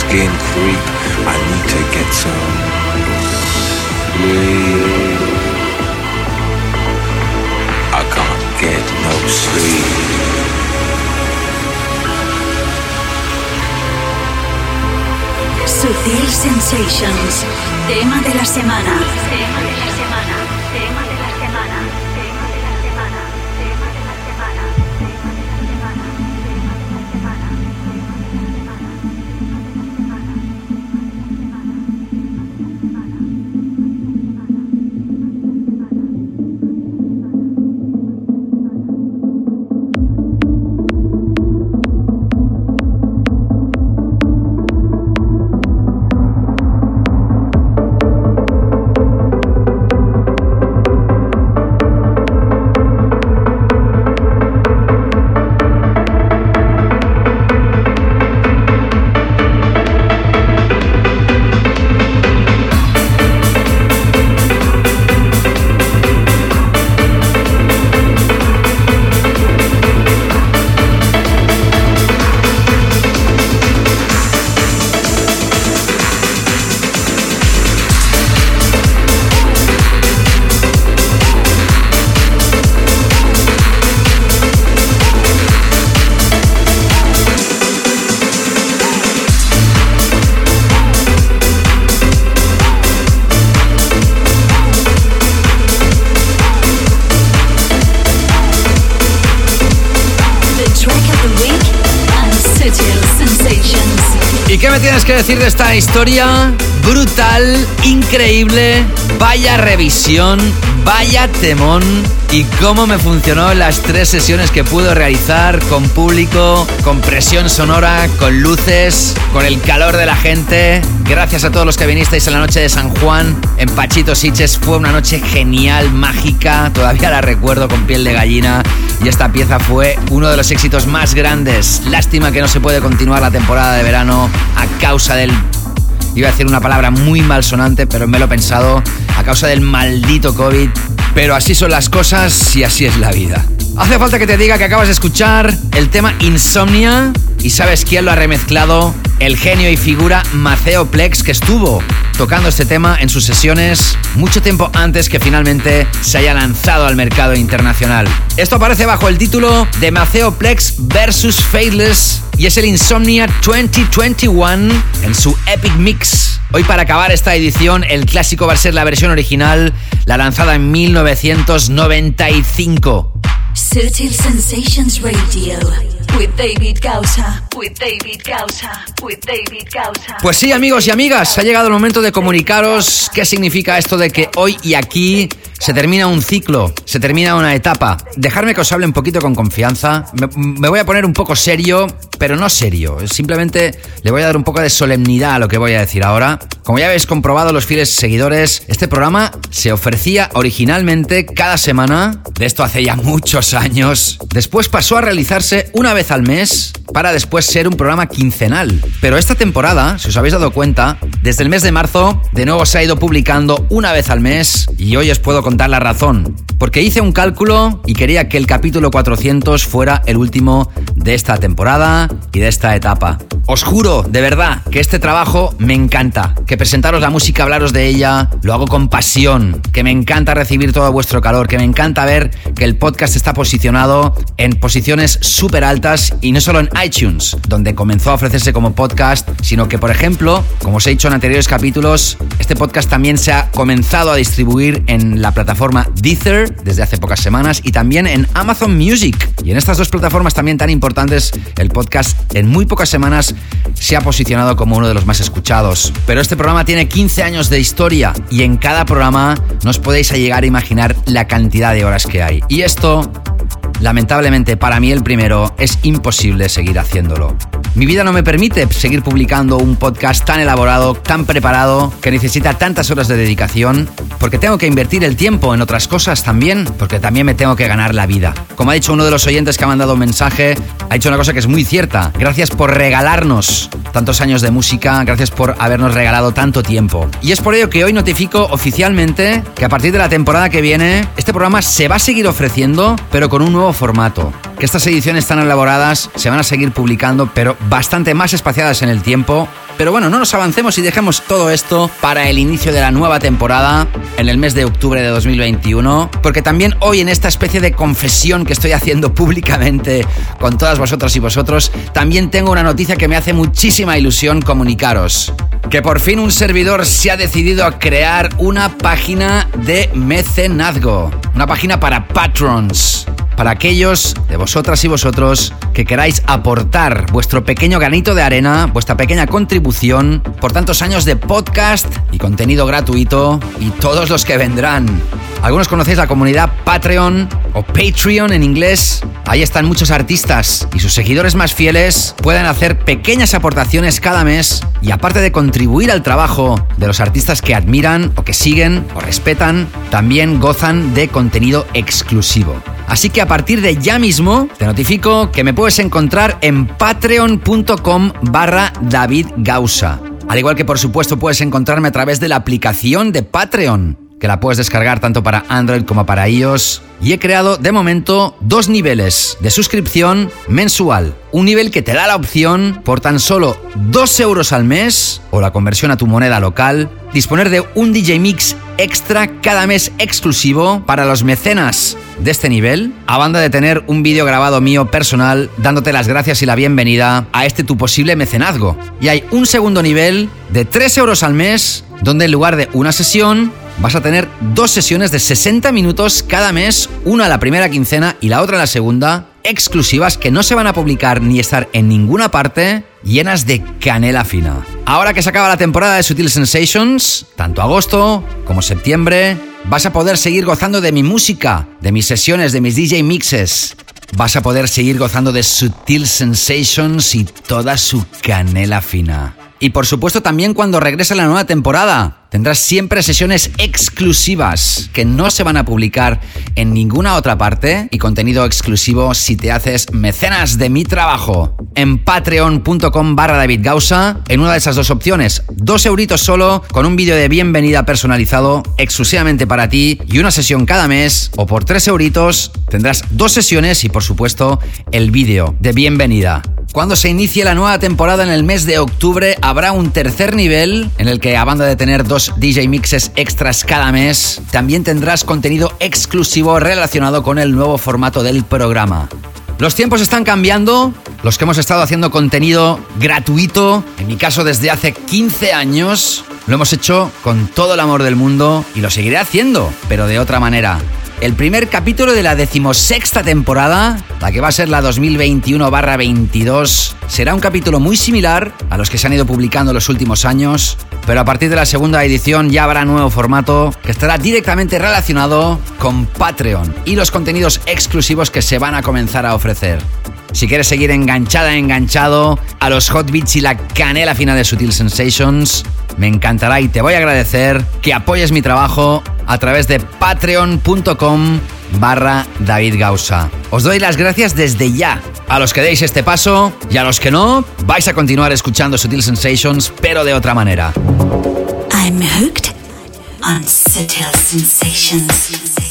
Skin creep. I need to get some sleep. I can't get no sleep. Sutil Sensations, tema de la semana. Tema de la semana. Decir de esta historia? Brutal, increíble, vaya revisión, vaya temón y cómo me funcionó las tres sesiones que pude realizar con público, con presión sonora, con luces, con el calor de la gente. Gracias a todos los que vinisteis en la noche de San Juan en Pachito Siches. Fue una noche genial, mágica, todavía la recuerdo con piel de gallina y esta pieza fue uno de los éxitos más grandes. Lástima que no se puede continuar la temporada de verano a causa del Iba a decir una palabra muy malsonante, pero me lo he pensado a causa del maldito COVID. Pero así son las cosas y así es la vida. Hace falta que te diga que acabas de escuchar el tema Insomnia y sabes quién lo ha remezclado. El genio y figura Maceo Plex que estuvo tocando este tema en sus sesiones mucho tiempo antes que finalmente se haya lanzado al mercado internacional. Esto aparece bajo el título de Maceo Plex vs Faithless y es el Insomnia 2021 en su Epic Mix. Hoy para acabar esta edición el clásico va a ser la versión original, la lanzada en 1995. Sutil Sensations Radio with David Gausa, with David Gausa, with David Gausa. Pues sí, amigos y amigas, ha llegado el momento de comunicaros qué significa esto de que hoy y aquí se termina un ciclo, se termina una etapa. Dejarme que os hable un poquito con confianza. Me, voy a poner un poco serio, pero no serio. Simplemente le voy a dar un poco de solemnidad a lo que voy a decir ahora. Como ya habéis comprobado los fieles seguidores, este programa se ofrecía originalmente cada semana, de esto hace ya muchos años. Después pasó a realizarse una vez al mes para después ser un programa quincenal. Pero esta temporada, si os habéis dado cuenta, desde el mes de marzo de nuevo se ha ido publicando una vez al mes y hoy os puedo contar la razón. Porque hice un cálculo y quería que el capítulo 400 fuera el último de esta temporada y de esta etapa. Os juro, de verdad, que este trabajo me encanta. Que presentaros la música, hablaros de ella, lo hago con pasión. Que me encanta recibir todo vuestro calor. Que me encanta ver que el podcast está posicionado en posiciones súper altas y no solo en iTunes, donde comenzó a ofrecerse como podcast, sino que, por ejemplo, como os he dicho en anteriores capítulos, este podcast también se ha comenzado a distribuir en la plataforma Deezer desde hace pocas semanas y también en Amazon Music. Y en estas dos plataformas también tan importantes, el podcast en muy pocas semanas se ha posicionado como uno de los más escuchados. Pero este programa tiene 15 años de historia y en cada programa no os podéis llegar a imaginar la cantidad de horas que hay. Y esto Lamentablemente para mí el primero es imposible seguir haciéndolo. Mi vida no me permite seguir publicando un podcast tan elaborado, tan preparado, que necesita tantas horas de dedicación, porque tengo que invertir el tiempo en otras cosas también, porque también me tengo que ganar la vida. Como ha dicho uno de los oyentes que ha mandado un mensaje, ha dicho una cosa que es muy cierta. Gracias por regalarnos tantos años de música, gracias por habernos regalado tanto tiempo. Y es por ello que hoy notifico oficialmente que a partir de la temporada que viene, este programa se va a seguir ofreciendo, pero con un nuevo formato. Que estas ediciones tan elaboradas se van a seguir publicando, pero bastante más espaciadas en el tiempo. Pero bueno, no nos avancemos y dejemos todo esto para el inicio de la nueva temporada en el mes de octubre de 2021, porque también hoy en esta especie de confesión que estoy haciendo públicamente con todas vosotras y vosotros, también tengo una noticia que me hace muchísima ilusión comunicaros. Que por fin un servidor se ha decidido a crear una página de mecenazgo, una página para patrons para aquellos de vosotras y vosotros que queráis aportar vuestro pequeño granito de arena, vuestra pequeña contribución por tantos años de podcast y contenido gratuito y todos los que vendrán. Algunos conocéis la comunidad Patreon o Patreon en inglés. Ahí están muchos artistas y sus seguidores más fieles pueden hacer pequeñas aportaciones cada mes y aparte de contribuir al trabajo de los artistas que admiran o que siguen o respetan, también gozan de contenido exclusivo. Así que a partir de ya mismo te notifico que me puedes encontrar en patreon.com barra David Gausa. Al igual que por supuesto puedes encontrarme a través de la aplicación de Patreon que la puedes descargar tanto para Android como para iOS. Y he creado de momento dos niveles de suscripción mensual. Un nivel que te da la opción, por tan solo 2 euros al mes, o la conversión a tu moneda local, disponer de un DJ Mix extra cada mes exclusivo para los mecenas de este nivel, a banda de tener un vídeo grabado mío personal dándote las gracias y la bienvenida a este tu posible mecenazgo. Y hay un segundo nivel de 3 euros al mes, donde en lugar de una sesión, vas a tener dos sesiones de 60 minutos cada mes, una la primera quincena y la otra la segunda, exclusivas que no se van a publicar ni estar en ninguna parte llenas de canela fina. Ahora que se acaba la temporada de Sutil Sensations, tanto agosto como septiembre, vas a poder seguir gozando de mi música, de mis sesiones, de mis DJ mixes. Vas a poder seguir gozando de Sutil Sensations y toda su canela fina. Y por supuesto también cuando regrese la nueva temporada. Tendrás siempre sesiones exclusivas que no se van a publicar en ninguna otra parte y contenido exclusivo si te haces mecenas de mi trabajo. En patreon.com barra David en una de esas dos opciones, dos euritos solo con un vídeo de bienvenida personalizado exclusivamente para ti y una sesión cada mes o por tres euritos tendrás dos sesiones y por supuesto el vídeo de bienvenida. Cuando se inicie la nueva temporada en el mes de octubre, habrá un tercer nivel en el que, a banda de tener dos DJ mixes extras cada mes, también tendrás contenido exclusivo relacionado con el nuevo formato del programa. Los tiempos están cambiando, los que hemos estado haciendo contenido gratuito, en mi caso desde hace 15 años, lo hemos hecho con todo el amor del mundo y lo seguiré haciendo, pero de otra manera el primer capítulo de la decimosexta temporada, la que va a ser la 2021-22, será un capítulo muy similar a los que se han ido publicando los últimos años, pero a partir de la segunda edición ya habrá nuevo formato que estará directamente relacionado con Patreon y los contenidos exclusivos que se van a comenzar a ofrecer. Si quieres seguir enganchada, enganchado a los hot beats y la canela fina de Sutil Sensations, me encantará y te voy a agradecer que apoyes mi trabajo a través de patreon.com barra David Gausa. Os doy las gracias desde ya. A los que deis este paso y a los que no, vais a continuar escuchando Sutil Sensations, pero de otra manera. I'm hooked Sutil Sensations.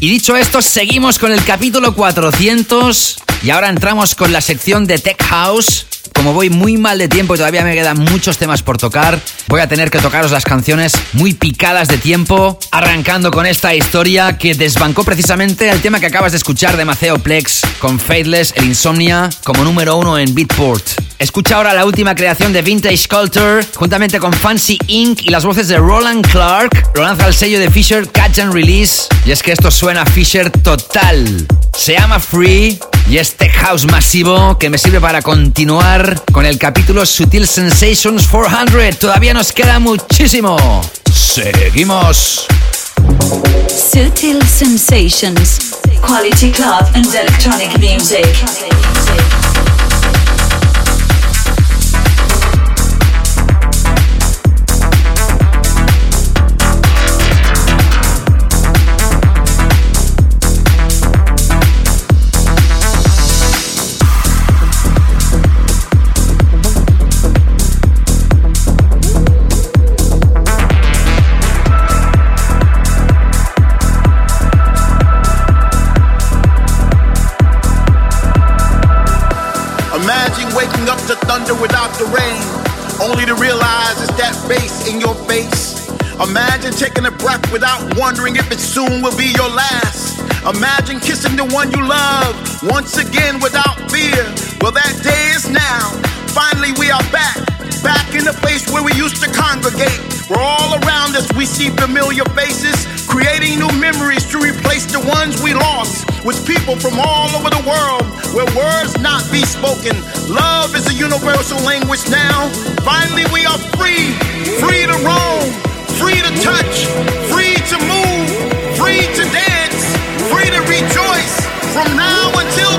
Y dicho esto, seguimos con el capítulo 400 y ahora entramos con la sección de Tech House. Como voy muy mal de tiempo y todavía me quedan muchos temas por tocar, voy a tener que tocaros las canciones muy picadas de tiempo, arrancando con esta historia que desbancó precisamente el tema que acabas de escuchar de Maceo Plex con Faithless, el Insomnia, como número uno en Beatport. Escucha ahora la última creación de Vintage Culture, juntamente con Fancy Inc. y las voces de Roland Clark. Lo lanza el sello de Fisher Catch and Release. Y es que esto suena a Fisher total. Se llama Free y es Tech House masivo que me sirve para continuar con el capítulo Sutil Sensations 400. Todavía nos queda muchísimo. Seguimos. Sutil Sensations. Quality club and electronic music. Thunder without the rain, only to realize it's that bass in your face. Imagine taking a breath without wondering if it soon will be your last. Imagine kissing the one you love once again without fear. Well, that day is now. Finally, we are back, back in the place where we used to congregate. Where all around us we see familiar faces, creating new memories to replace the ones we lost with people from all over the world where words not be spoken. Love is a universal language now. Finally, we are free, free to roam, free to touch, free to move, free to dance, free to rejoice from now until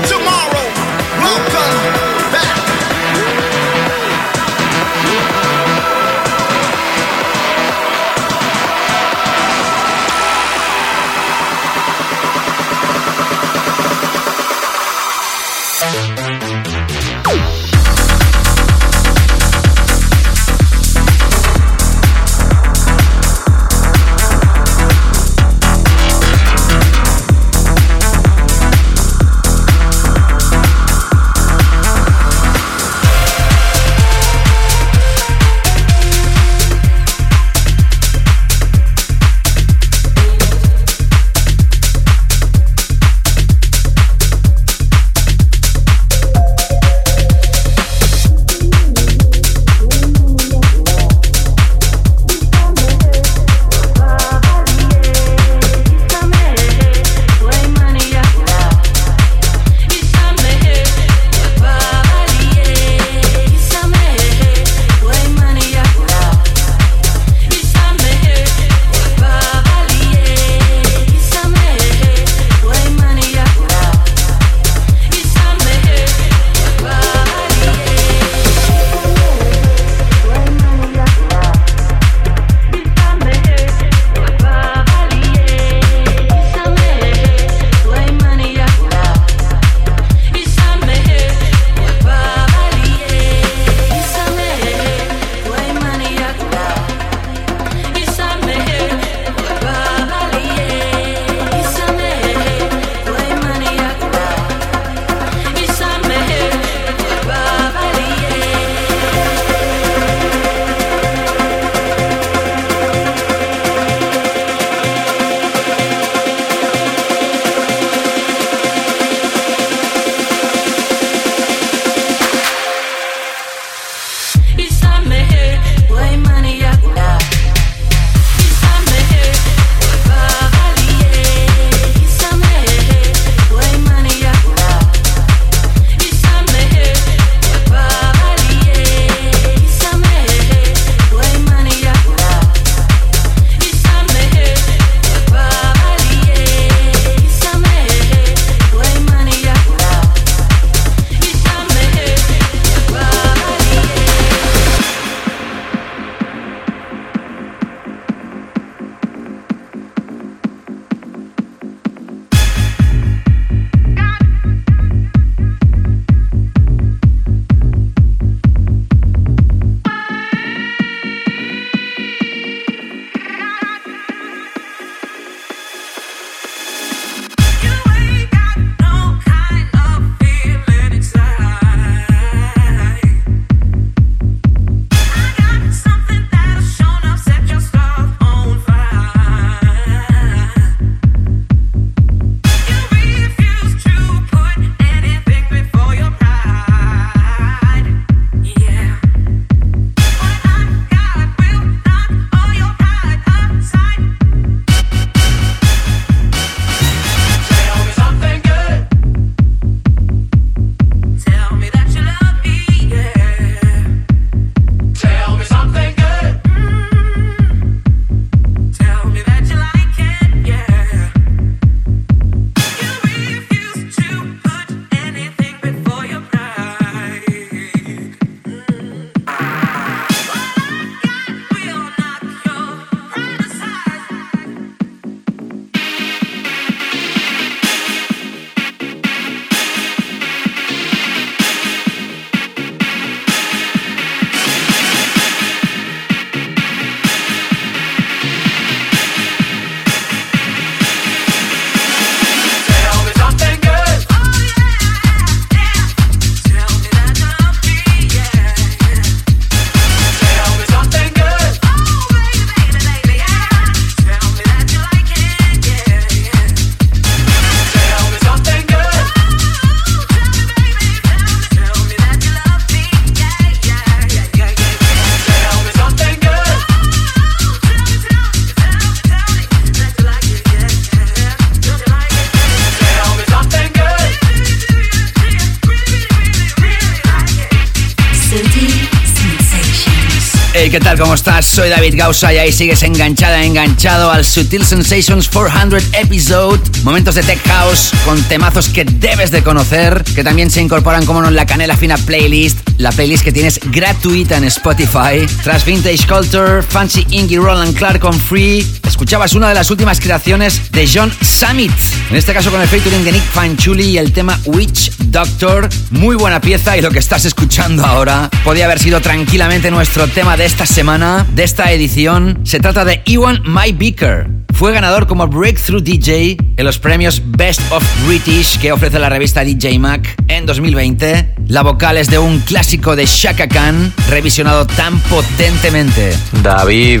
David Gausa y ahí sigues enganchada, enganchado al Sutil Sensations 400 episode. Momentos de Tech House con temazos que debes de conocer, que también se incorporan como no en la canela fina playlist, la playlist que tienes gratuita en Spotify. Tras Vintage Culture, Fancy Ingy Roland Clark on Free, escuchabas una de las últimas creaciones de John Summit. En este caso con el featuring de Nick Fanchuli y el tema Witch Doctor. Muy buena pieza y lo que estás escuchando ahora podía haber sido tranquilamente nuestro tema de esta semana, de esta edición. Se trata de Ewan My Beaker. Fue ganador como Breakthrough DJ en los premios Best of British que ofrece la revista DJ Mac en 2020. La vocal es de un clásico de Shaka Khan, revisionado tan potentemente. David,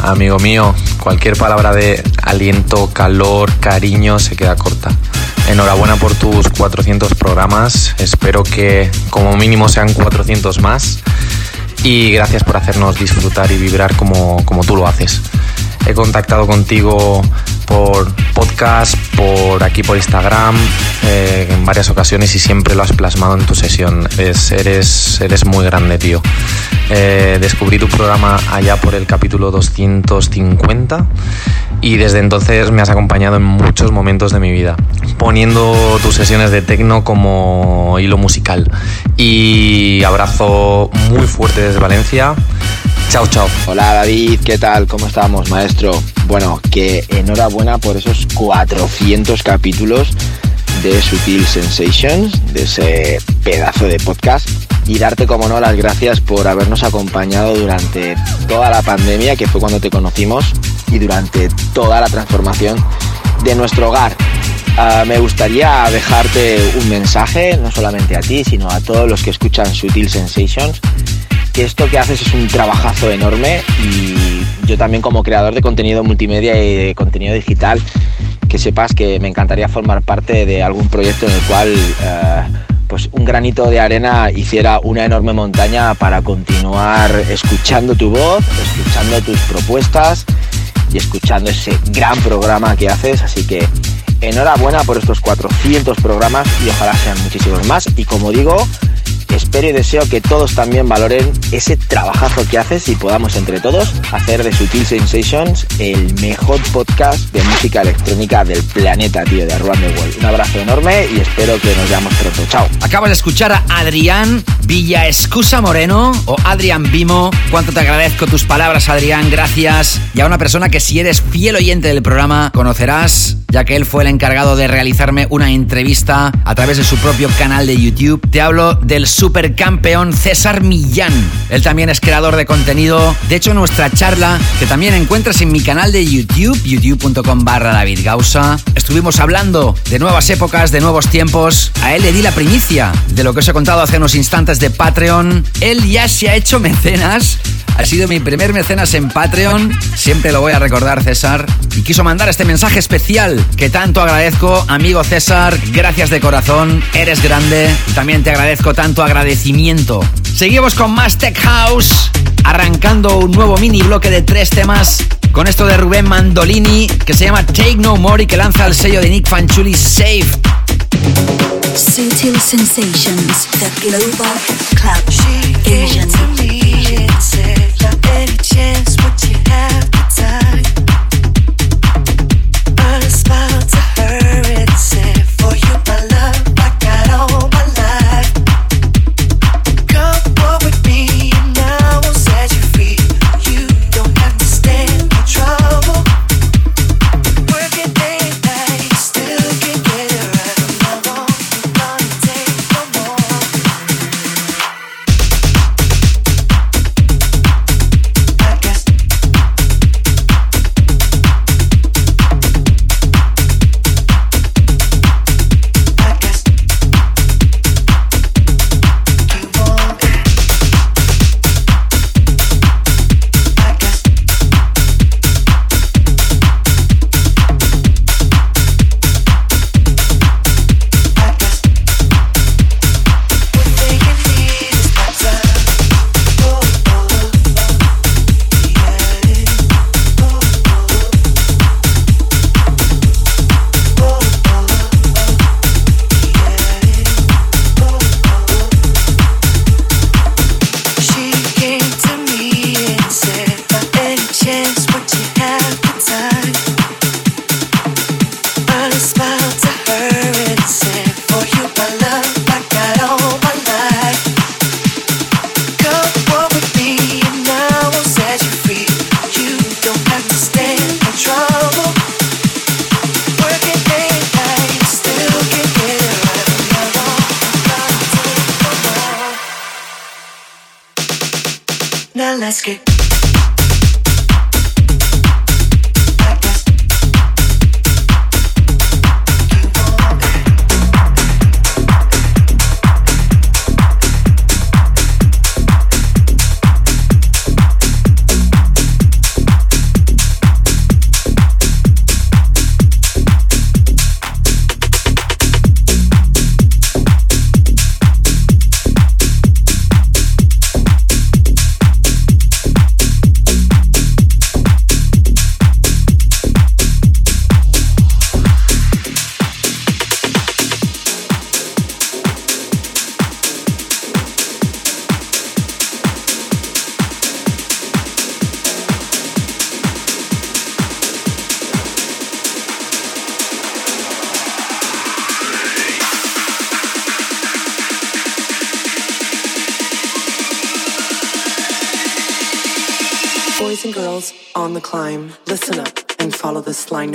amigo mío, cualquier palabra de aliento, calor, cariño se queda corta. Enhorabuena por tus 400 programas, espero que como mínimo sean 400 más y gracias por hacernos disfrutar y vibrar como, como tú lo haces. He contactado contigo por podcast, por aquí por Instagram, eh, en varias ocasiones y siempre lo has plasmado en tu sesión. Eres, eres, eres muy grande, tío. Eh, descubrí tu programa allá por el capítulo 250 y desde entonces me has acompañado en muchos momentos de mi vida, poniendo tus sesiones de tecno como hilo musical. Y abrazo muy fuerte desde Valencia. Chao, chao. Hola David, ¿qué tal? ¿Cómo estamos, maestro? Bueno, que enhorabuena por esos 400 capítulos de Sutil Sensations, de ese pedazo de podcast. Y darte, como no, las gracias por habernos acompañado durante toda la pandemia, que fue cuando te conocimos, y durante toda la transformación de nuestro hogar. Uh, me gustaría dejarte un mensaje, no solamente a ti, sino a todos los que escuchan Sutil Sensations, que esto que haces es un trabajazo enorme y yo también como creador de contenido multimedia y de contenido digital, que sepas que me encantaría formar parte de algún proyecto en el cual uh, pues un granito de arena hiciera una enorme montaña para continuar escuchando tu voz, escuchando tus propuestas y escuchando ese gran programa que haces, así que enhorabuena por estos 400 programas y ojalá sean muchísimos más y como digo, espero y deseo que todos también valoren ese trabajazo que haces y podamos entre todos hacer de Sutil Sensations el mejor podcast de música electrónica del planeta, tío, de Around the World. Un abrazo enorme y espero que nos veamos pronto. Chao. Acabas de escuchar a Adrián Villa Escusa Moreno o Adrián Vimo. Cuánto te agradezco tus palabras, Adrián. Gracias. Y a una persona que si eres fiel oyente del programa conocerás, ya que él fue el encargado de realizarme una entrevista a través de su propio canal de YouTube. Te hablo del supercampeón César Millán. Él también es creador de contenido. De hecho, nuestra charla, que también encuentras en mi canal de YouTube, youtube.com barra estuvimos hablando de nuevas épocas, de nuevos tiempos. A él le di la primicia de lo que os he contado hace unos instantes de Patreon. Él ya se ha hecho mecenas. Ha sido mi primer mecenas en Patreon. Siempre lo voy a recordar, César. Y quiso mandar este mensaje especial que tanto agradezco, amigo César. Gracias de corazón. Eres grande. También te agradezco tanto agradecimiento. Seguimos con más Tech House. Arrancando un nuevo mini bloque de tres temas. Con esto de Rubén Mandolini, que se llama Take No More y que lanza el sello de Nick Fanchuli Safe. Sutil Sensations, the Global Club Asian.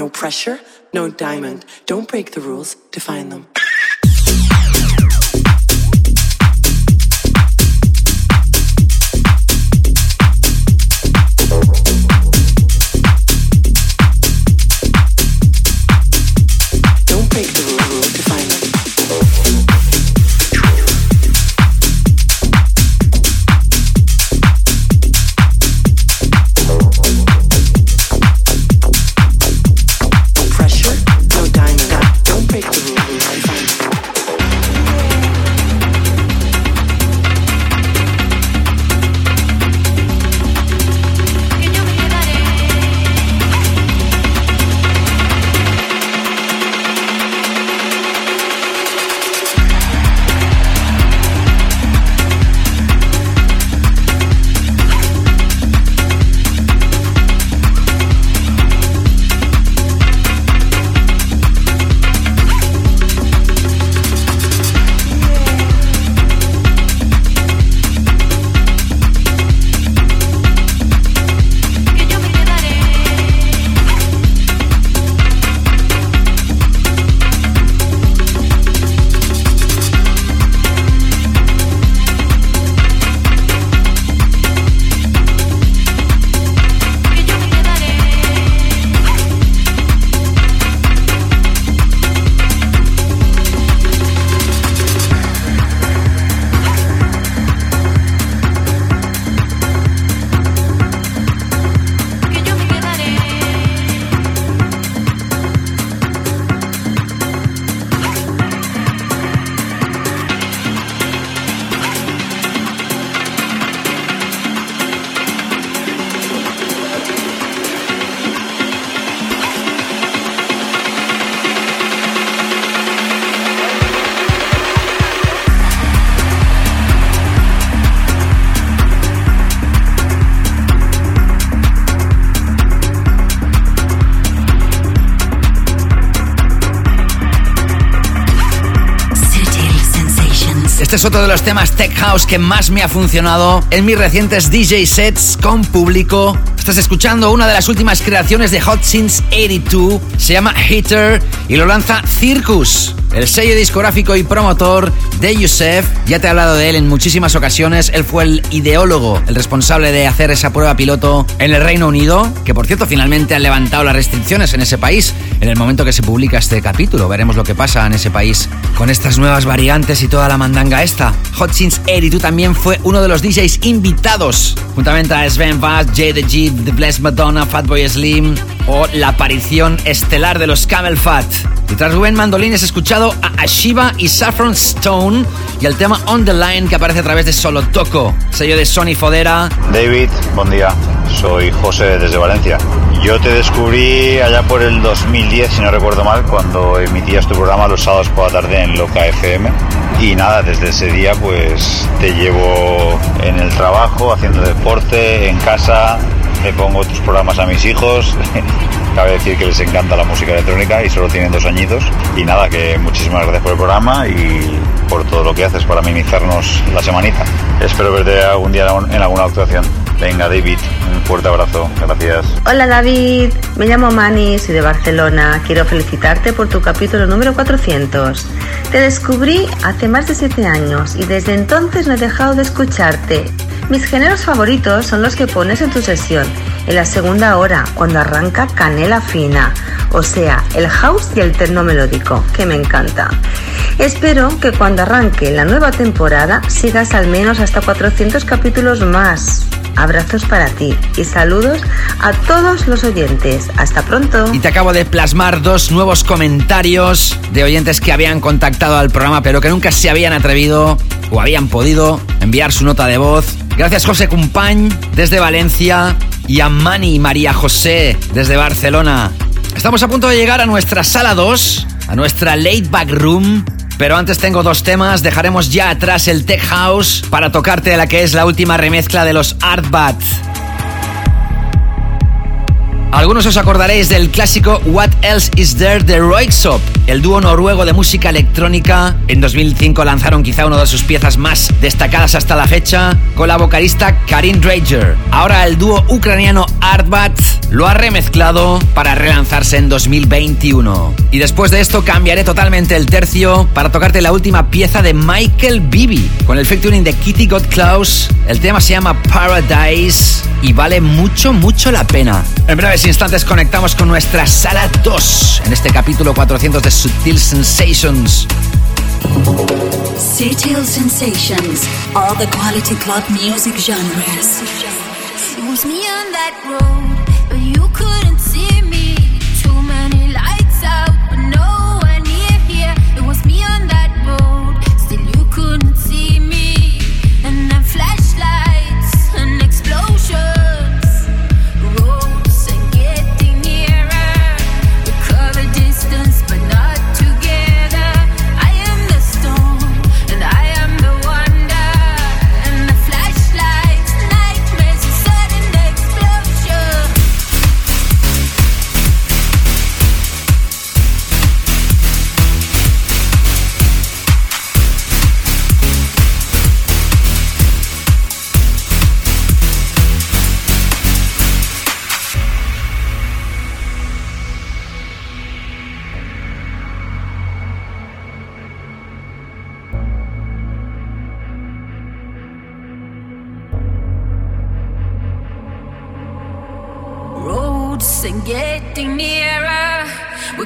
No pressure, es otro de los temas Tech House que más me ha funcionado en mis recientes DJ sets con público. Estás escuchando una de las últimas creaciones de Hot Since 82. Se llama Hitter y lo lanza Circus. El sello discográfico y promotor de Yusef, ya te he hablado de él en muchísimas ocasiones, él fue el ideólogo, el responsable de hacer esa prueba piloto en el Reino Unido, que por cierto finalmente han levantado las restricciones en ese país en el momento que se publica este capítulo. Veremos lo que pasa en ese país con estas nuevas variantes y toda la mandanga esta. Hot Since 82 también fue uno de los DJs invitados, juntamente a Sven Vaz, Jay the Jeep, The Blessed Madonna, Fatboy Slim o la aparición estelar de los Camel Fat. Y tras Rubén Mandolín has escuchado a Ashiva y Saffron Stone y el tema On the Line que aparece a través de Solo Toco, sello de Sony Fodera. David, buen día. Soy José desde Valencia. Yo te descubrí allá por el 2010, si no recuerdo mal, cuando emitías tu programa los sábados por la tarde en Loca FM. Y nada, desde ese día pues te llevo en el trabajo, haciendo deporte, en casa, le pongo tus programas a mis hijos. Cabe decir que les encanta la música electrónica y solo tienen dos añitos. Y nada, que muchísimas gracias por el programa y por todo lo que haces para minimizarnos la semanita. Espero verte algún día en alguna actuación. Venga, David, un fuerte abrazo. Gracias. Hola David, me llamo Mani, soy de Barcelona. Quiero felicitarte por tu capítulo número 400. Te descubrí hace más de 7 años y desde entonces no he dejado de escucharte. Mis géneros favoritos son los que pones en tu sesión, en la segunda hora, cuando arranca canela fina, o sea, el house y el terno melódico, que me encanta. Espero que cuando arranque la nueva temporada sigas al menos hasta 400 capítulos más. Abrazos para ti y saludos a todos los oyentes. Hasta pronto. Y te acabo de plasmar dos nuevos comentarios de oyentes que habían contactado al programa pero que nunca se habían atrevido o habían podido enviar su nota de voz. Gracias José Cumpañ desde Valencia y a Mani María José desde Barcelona. Estamos a punto de llegar a nuestra sala 2, a nuestra late back room pero antes tengo dos temas, dejaremos ya atrás el Tech House para tocarte la que es la última remezcla de los Artbat. Algunos os acordaréis del clásico What Else Is There de Roixop, el dúo noruego de música electrónica. En 2005 lanzaron quizá una de sus piezas más destacadas hasta la fecha, con la vocalista Karin Drager. Ahora el dúo ucraniano Artbat lo ha remezclado para relanzarse en 2021. Y después de esto cambiaré totalmente el tercio para tocarte la última pieza de Michael Bibi, con el featuring de Kitty God Klaus. El tema se llama Paradise y vale mucho, mucho la pena. En instantes conectamos con nuestra sala 2 en este capítulo 400 de Sutil Sensations. Sutil Sensations, all the quality club music genres. It was me on that road, but you couldn't see me.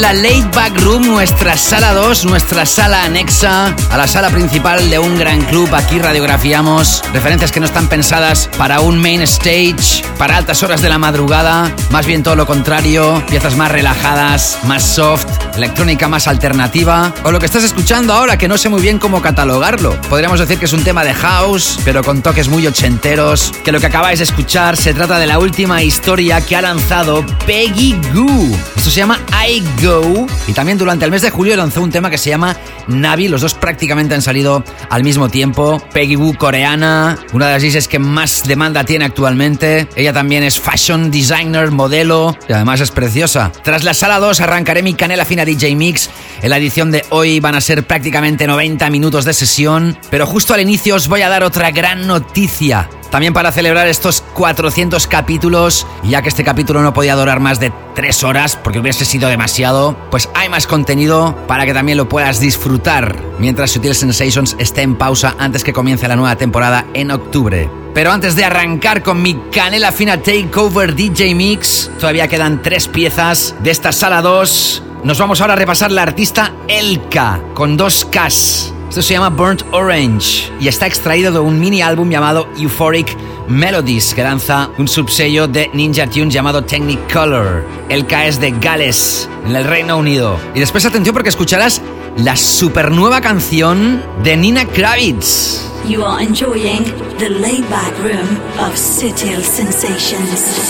la Late Back Room, nuestra sala 2, nuestra sala anexa a la sala principal de un gran club. Aquí radiografiamos referencias que no están pensadas para un main stage, para altas horas de la madrugada, más bien todo lo contrario, piezas más relajadas, más soft, electrónica más alternativa, o lo que estás escuchando ahora que no sé muy bien cómo catalogarlo. Podríamos decir que es un tema de house, pero con toques muy ochenteros, que lo que acabáis de escuchar se trata de la última historia que ha lanzado Peggy Goo. Esto se llama I Go. Y también durante el mes de julio lanzó un tema que se llama Navi. Los dos prácticamente han salido al mismo tiempo. Peggy Wu, coreana, una de las dices que más demanda tiene actualmente. Ella también es fashion designer, modelo y además es preciosa. Tras la sala 2 arrancaré mi canela fina DJ Mix. En la edición de hoy van a ser prácticamente 90 minutos de sesión. Pero justo al inicio os voy a dar otra gran noticia. También para celebrar estos 400 capítulos, ya que este capítulo no podía durar más de 3 horas porque hubiese sido demasiado, pues hay más contenido para que también lo puedas disfrutar mientras Sutil Sensations esté en pausa antes que comience la nueva temporada en octubre. Pero antes de arrancar con mi canela fina Takeover DJ Mix, todavía quedan tres piezas de esta sala 2. Nos vamos ahora a repasar la artista Elka con dos Ks. Esto se llama Burnt Orange y está extraído de un mini álbum llamado Euphoric Melodies que lanza un subsello de Ninja Tunes llamado Technicolor. El K es de Gales, en el Reino Unido. Y después atención porque escucharás la super nueva canción de Nina Kravitz. You are enjoying the laid back room of Sutil Sensations.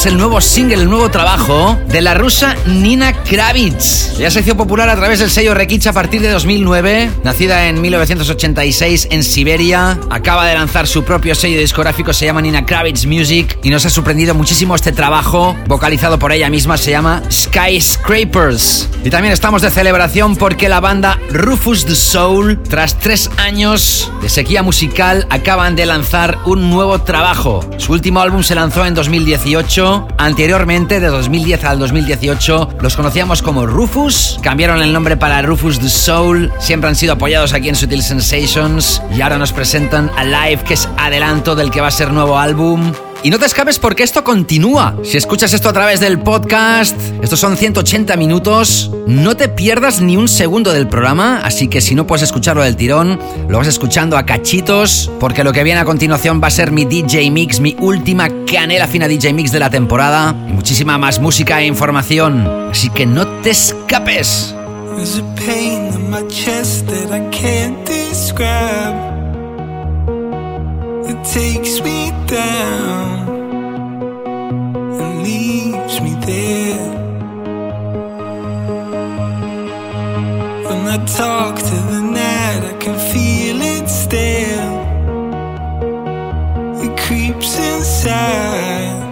Es el nuevo single, el nuevo trabajo de la rusa Nina Kravitz. Ya se hizo popular a través del sello Rekich a partir de 2009. Nacida en 1986 en Siberia, acaba de lanzar su propio sello discográfico, se llama Nina Kravitz Music y nos ha sorprendido muchísimo este trabajo, vocalizado por ella misma, se llama Skyscrapers. Y también estamos de celebración porque la banda Rufus the Soul, tras tres años de sequía musical, acaban de lanzar un nuevo trabajo. Su último álbum se lanzó en 2018. Anteriormente, de 2010 al 2018, los conocíamos como Rufus. Cambiaron el nombre para Rufus the Soul. Siempre han sido apoyados aquí en Sutil Sensations. Y ahora nos presentan Alive, que es adelanto del que va a ser nuevo álbum. Y no te escapes porque esto continúa. Si escuchas esto a través del podcast, estos son 180 minutos. No te pierdas ni un segundo del programa, así que si no puedes escucharlo del tirón, lo vas escuchando a cachitos, porque lo que viene a continuación va a ser mi DJ Mix, mi última canela fina DJ Mix de la temporada, y muchísima más música e información. Así que no te escapes. It takes me down and leaves me there. When I talk to the night, I can feel it still. It creeps inside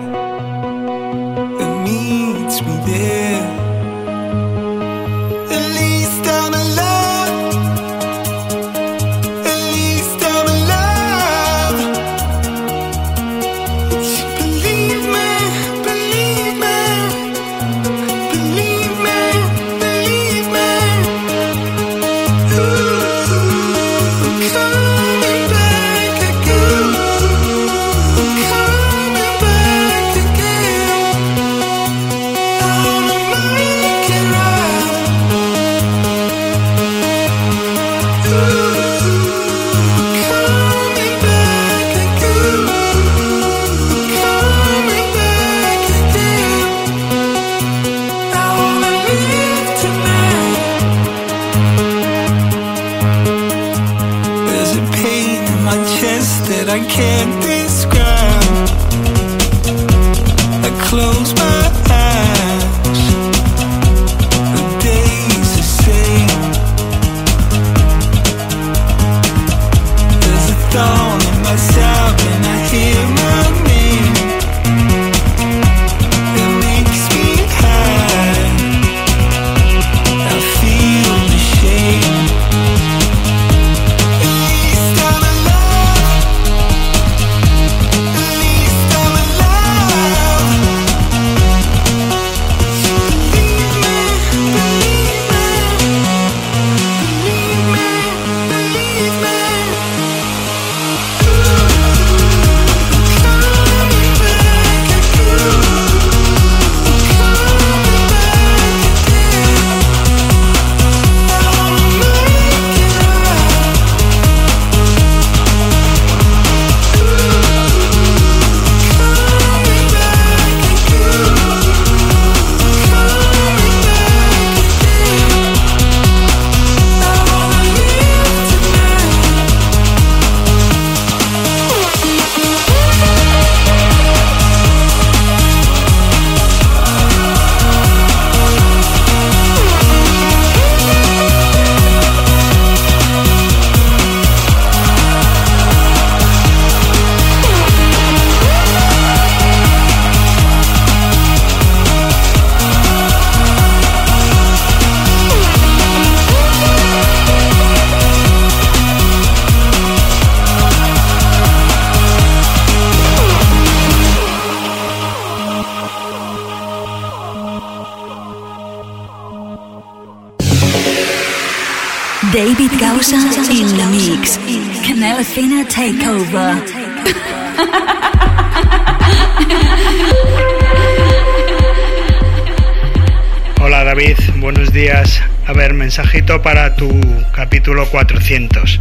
mensajito para tu capítulo 400.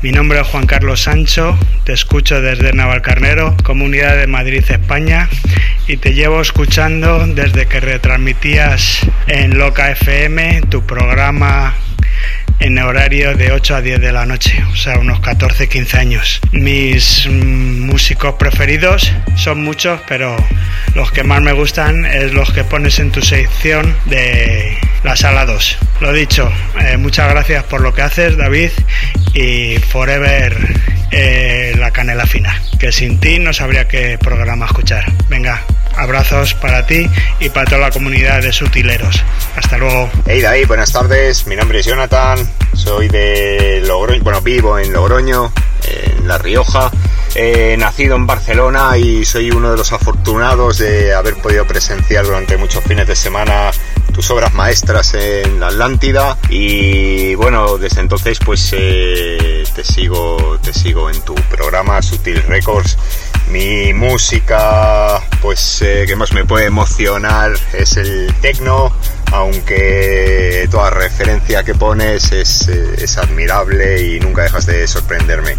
Mi nombre es Juan Carlos Sancho, te escucho desde Navalcarnero, Comunidad de Madrid, España, y te llevo escuchando desde que retransmitías en Loca FM tu programa en horario de 8 a 10 de la noche, o sea, unos 14-15 años. Mis mm, músicos preferidos son muchos, pero los que más me gustan es los que pones en tu sección de la sala 2. Lo dicho, eh, muchas gracias por lo que haces, David, y forever eh, la canela fina, que sin ti no sabría qué programa escuchar. Venga, abrazos para ti y para toda la comunidad de sutileros. Hasta luego. Hey David, buenas tardes. Mi nombre es Jonathan. Soy de Logroño, bueno, vivo en Logroño, en La Rioja. Nacido en Barcelona y soy uno de los afortunados de haber podido presenciar durante muchos fines de semana tus obras maestras en la Atlántida. Y bueno desde entonces pues eh, te sigo te sigo en tu programa Sutil Records. Mi música pues eh, que más me puede emocionar es el techno aunque toda referencia que pones es, eh, admirable y nunca dejas de sorprenderme.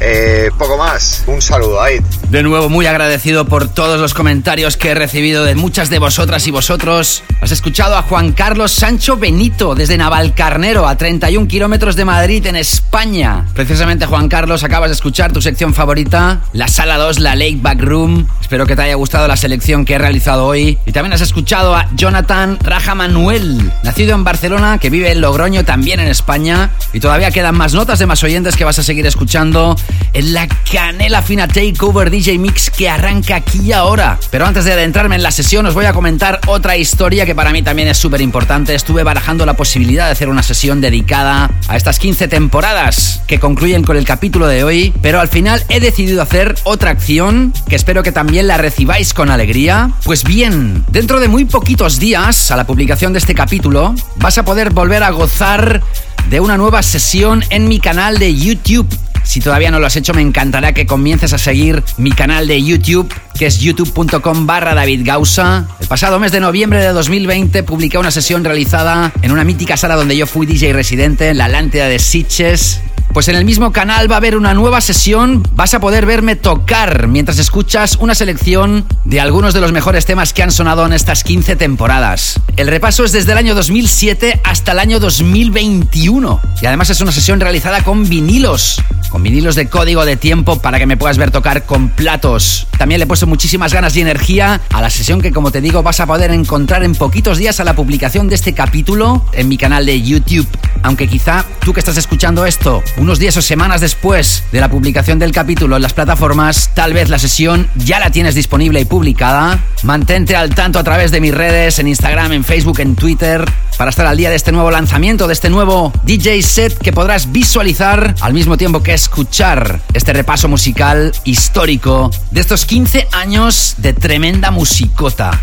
Eh, poco más, un saludo Aid. De nuevo, muy agradecido por todos los comentarios que he recibido de muchas de vosotras y vosotros. Has escuchado a Juan Carlos Sancho Benito desde Navalcarnero, a 31 kilómetros de Madrid, en España. Precisamente, Juan Carlos, acabas de escuchar tu sección favorita, la Sala 2, la Lake Back Room. Espero que te haya gustado la selección que he realizado hoy. Y también has escuchado a Jonathan Raja Manuel, nacido en Barcelona, que vive en Logroño, también en España. Y todavía quedan más notas de más oyentes que vas a seguir escuchando en la Canela Fina Takeover DJ Mix que arranca aquí y ahora. Pero antes de adentrarme en la sesión os voy a comentar otra historia que para mí también es súper importante. Estuve barajando la posibilidad de hacer una sesión dedicada a estas 15 temporadas que concluyen con el capítulo de hoy, pero al final he decidido hacer otra acción que espero que también la recibáis con alegría. Pues bien, dentro de muy poquitos días a la publicación de este capítulo vas a poder volver a gozar de una nueva sesión en mi canal de YouTube. Si todavía no lo has hecho, me encantará que comiences a seguir mi canal de YouTube, que es youtube.com barra David. El pasado mes de noviembre de 2020 publiqué una sesión realizada en una mítica sala donde yo fui DJ residente, en la Atlántida de Sitges. Pues en el mismo canal va a haber una nueva sesión, vas a poder verme tocar mientras escuchas una selección de algunos de los mejores temas que han sonado en estas 15 temporadas. El repaso es desde el año 2007 hasta el año 2021 y además es una sesión realizada con vinilos, con vinilos de código de tiempo para que me puedas ver tocar con platos. También le he puesto muchísimas ganas y energía a la sesión que como te digo vas a poder encontrar en poquitos días a la publicación de este capítulo en mi canal de YouTube. Aunque quizá tú que estás escuchando esto unos días o semanas después de la publicación del capítulo en las plataformas, tal vez la sesión ya la tienes disponible y publicada. Mantente al tanto a través de mis redes, en Instagram, en Facebook, en Twitter, para estar al día de este nuevo lanzamiento, de este nuevo DJ set que podrás visualizar al mismo tiempo que escuchar este repaso musical histórico de estos 15 años de tremenda musicota.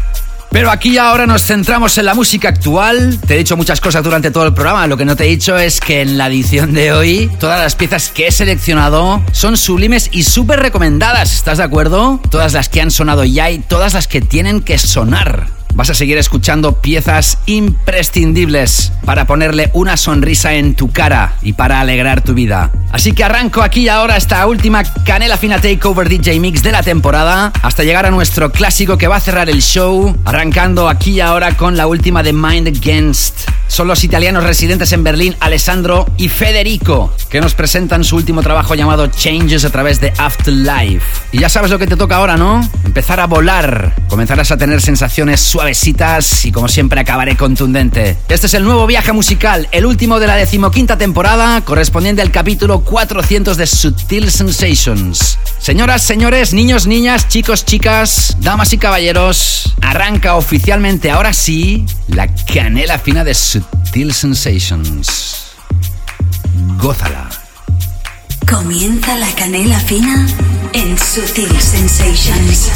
Pero aquí ahora nos centramos en la música actual. Te he dicho muchas cosas durante todo el programa. Lo que no te he dicho es que en la edición de hoy, todas las piezas que he seleccionado son sublimes y súper recomendadas. ¿Estás de acuerdo? Todas las que han sonado ya y todas las que tienen que sonar vas a seguir escuchando piezas imprescindibles para ponerle una sonrisa en tu cara y para alegrar tu vida. Así que arranco aquí ahora esta última Canela Fina Takeover DJ Mix de la temporada hasta llegar a nuestro clásico que va a cerrar el show, arrancando aquí ahora con la última de Mind Against. Son los italianos residentes en Berlín, Alessandro y Federico, que nos presentan su último trabajo llamado Changes a través de Afterlife. Y ya sabes lo que te toca ahora, ¿no? Empezar a volar. Comenzarás a tener sensaciones suavecitas y como siempre acabaré contundente. Este es el nuevo viaje musical, el último de la decimoquinta temporada, correspondiente al capítulo 400 de Sutil Sensations. Señoras, señores, niños, niñas, chicos, chicas, damas y caballeros, arranca oficialmente ahora sí la canela fina de Sutil Sensations. Gózala. Comienza la canela fina en Sutil. Sutil Sensations.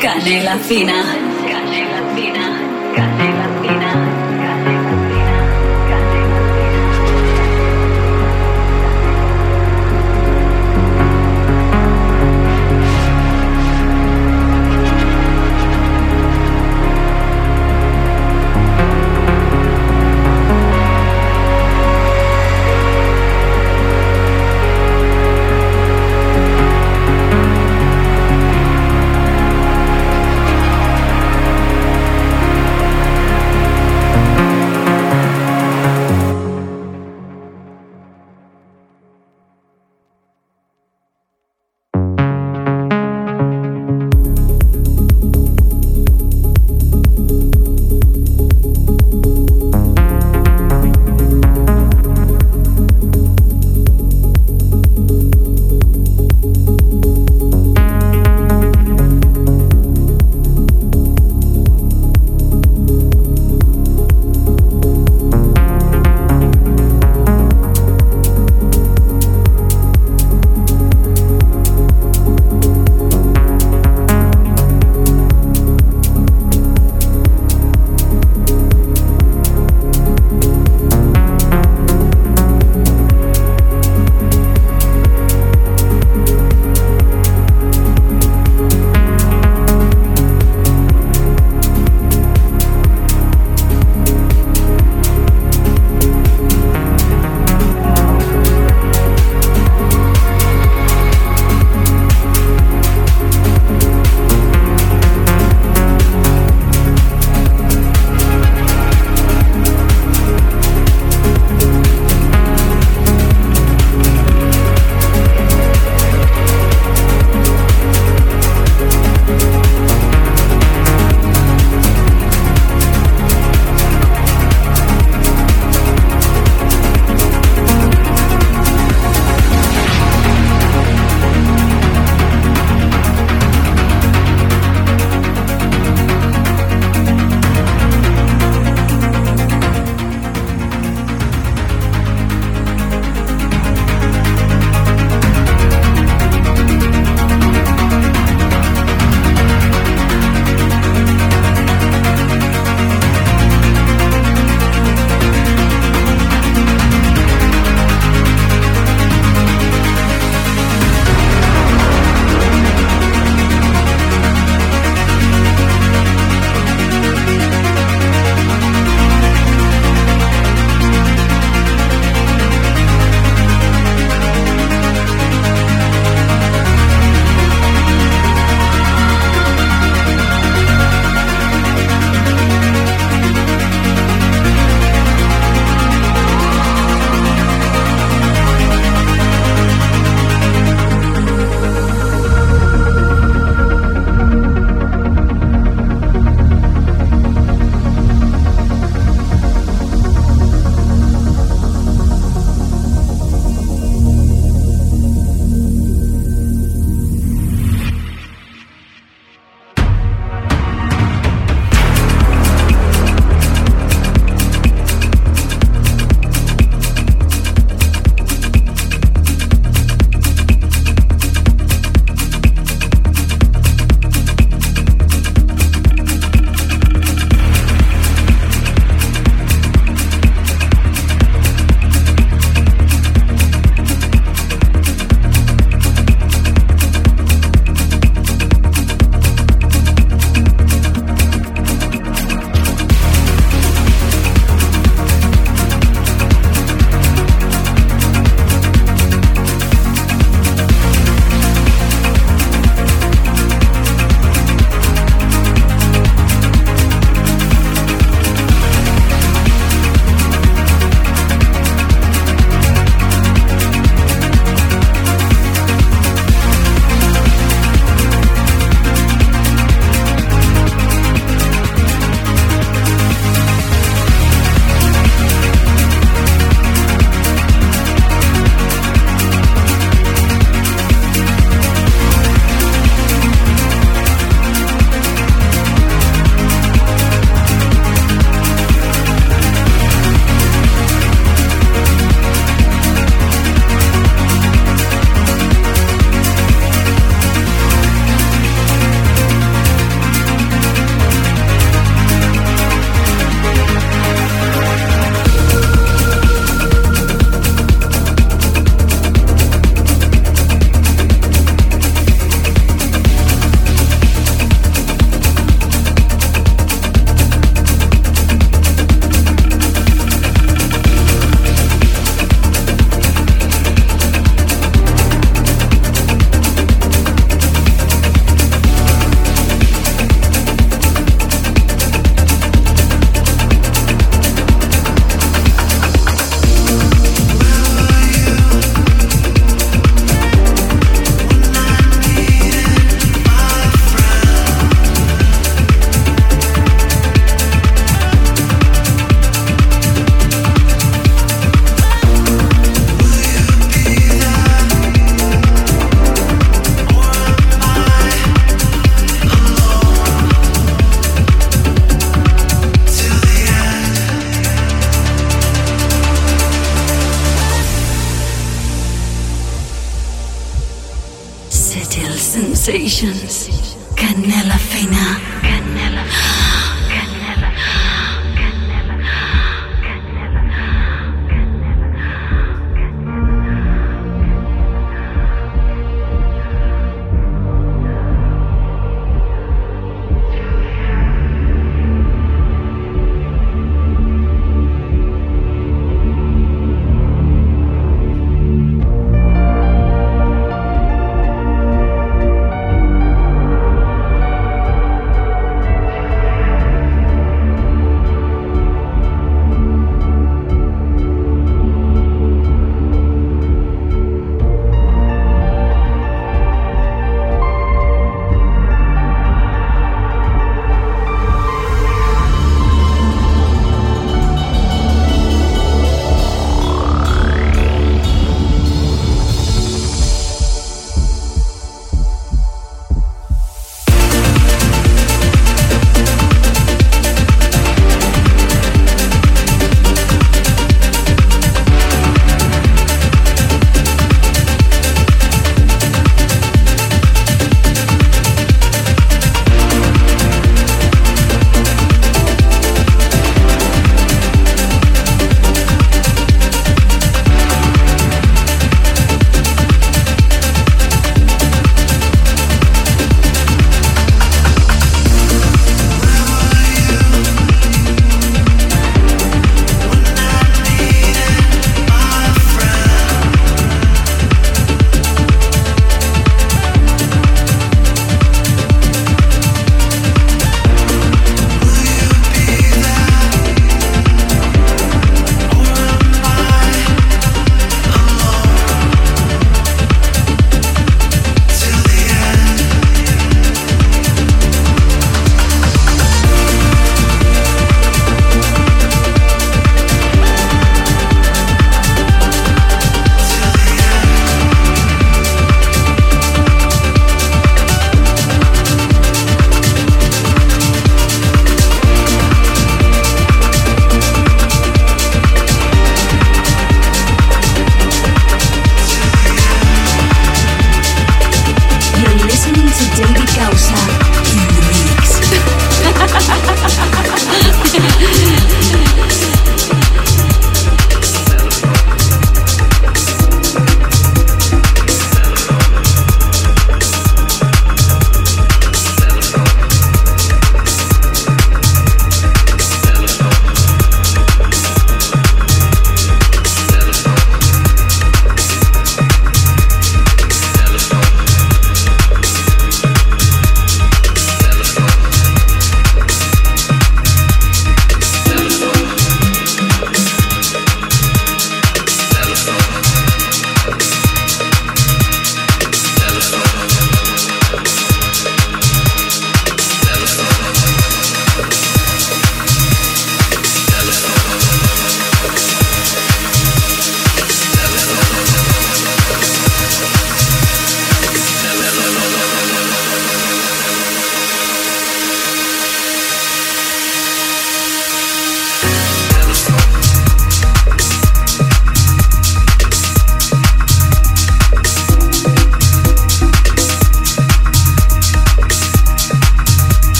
Canela fina.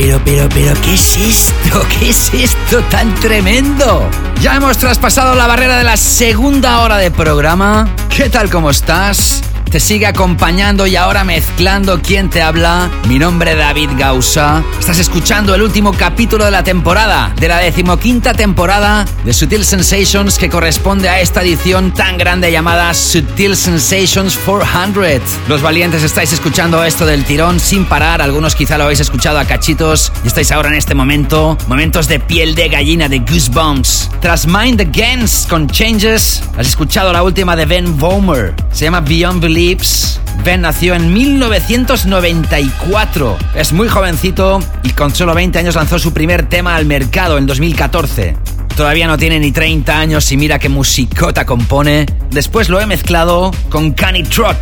Pero, pero, pero, ¿qué es esto? ¿Qué es esto tan tremendo? Ya hemos traspasado la barrera de la segunda hora de programa. ¿Qué tal, cómo estás? Te sigue acompañando y ahora mezclando quién te habla. Mi nombre es David Gausa. Estás escuchando el último capítulo de la temporada, de la decimoquinta temporada de Sutil Sensations que corresponde a esta edición tan grande llamada Sutil Sensations 400. Los valientes estáis escuchando esto del tirón sin parar, algunos quizá lo habéis escuchado a cachitos y estáis ahora en este momento, momentos de piel de gallina, de goosebumps. Tras Mind Against con Changes, has escuchado la última de Ben Vomer, se llama Beyond Beliefs. Ben nació en 1994, es muy jovencito y con solo 20 años lanzó su primer tema al mercado en 2014. Todavía no tiene ni 30 años y mira qué musicota compone. Después lo he mezclado con Canitrot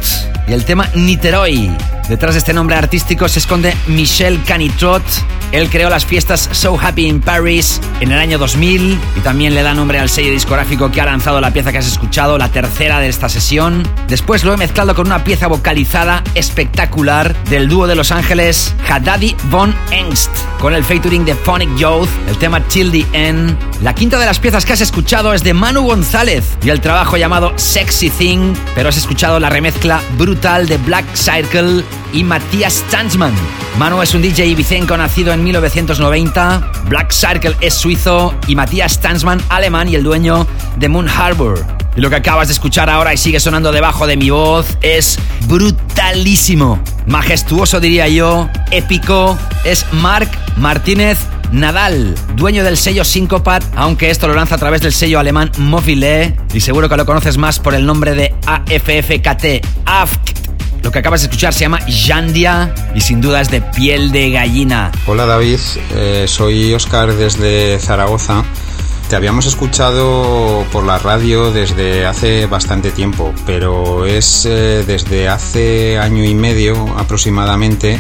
y el tema Niteroi. Detrás de este nombre artístico se esconde Michel Canitrot. Él creó las fiestas So Happy in Paris en el año 2000 y también le da nombre al sello discográfico que ha lanzado la pieza que has escuchado, la tercera de esta sesión. Después lo he mezclado con una pieza vocalizada espectacular del dúo de Los Ángeles Haddadi Von Engst con el featuring de Phonic Youth, el tema Till the End. La quinta de las piezas que has escuchado es de Manu González y el trabajo llamado Sexy Thing, pero has escuchado la remezcla brutal de Black Circle y Matías Tanzman. Manu es un DJ ibicenco nacido en 1990, Black Circle es suizo y Matías Tanzman alemán y el dueño de Moon Harbor. Y lo que acabas de escuchar ahora y sigue sonando debajo de mi voz es brutalísimo, majestuoso diría yo, épico. Es Marc Martínez Nadal, dueño del sello Syncopat, aunque esto lo lanza a través del sello alemán Mobile y seguro que lo conoces más por el nombre de AFFKT, AFKT. Lo que acabas de escuchar se llama Jandia y sin duda es de piel de gallina. Hola David, eh, soy Oscar desde Zaragoza. Te habíamos escuchado por la radio desde hace bastante tiempo, pero es eh, desde hace año y medio aproximadamente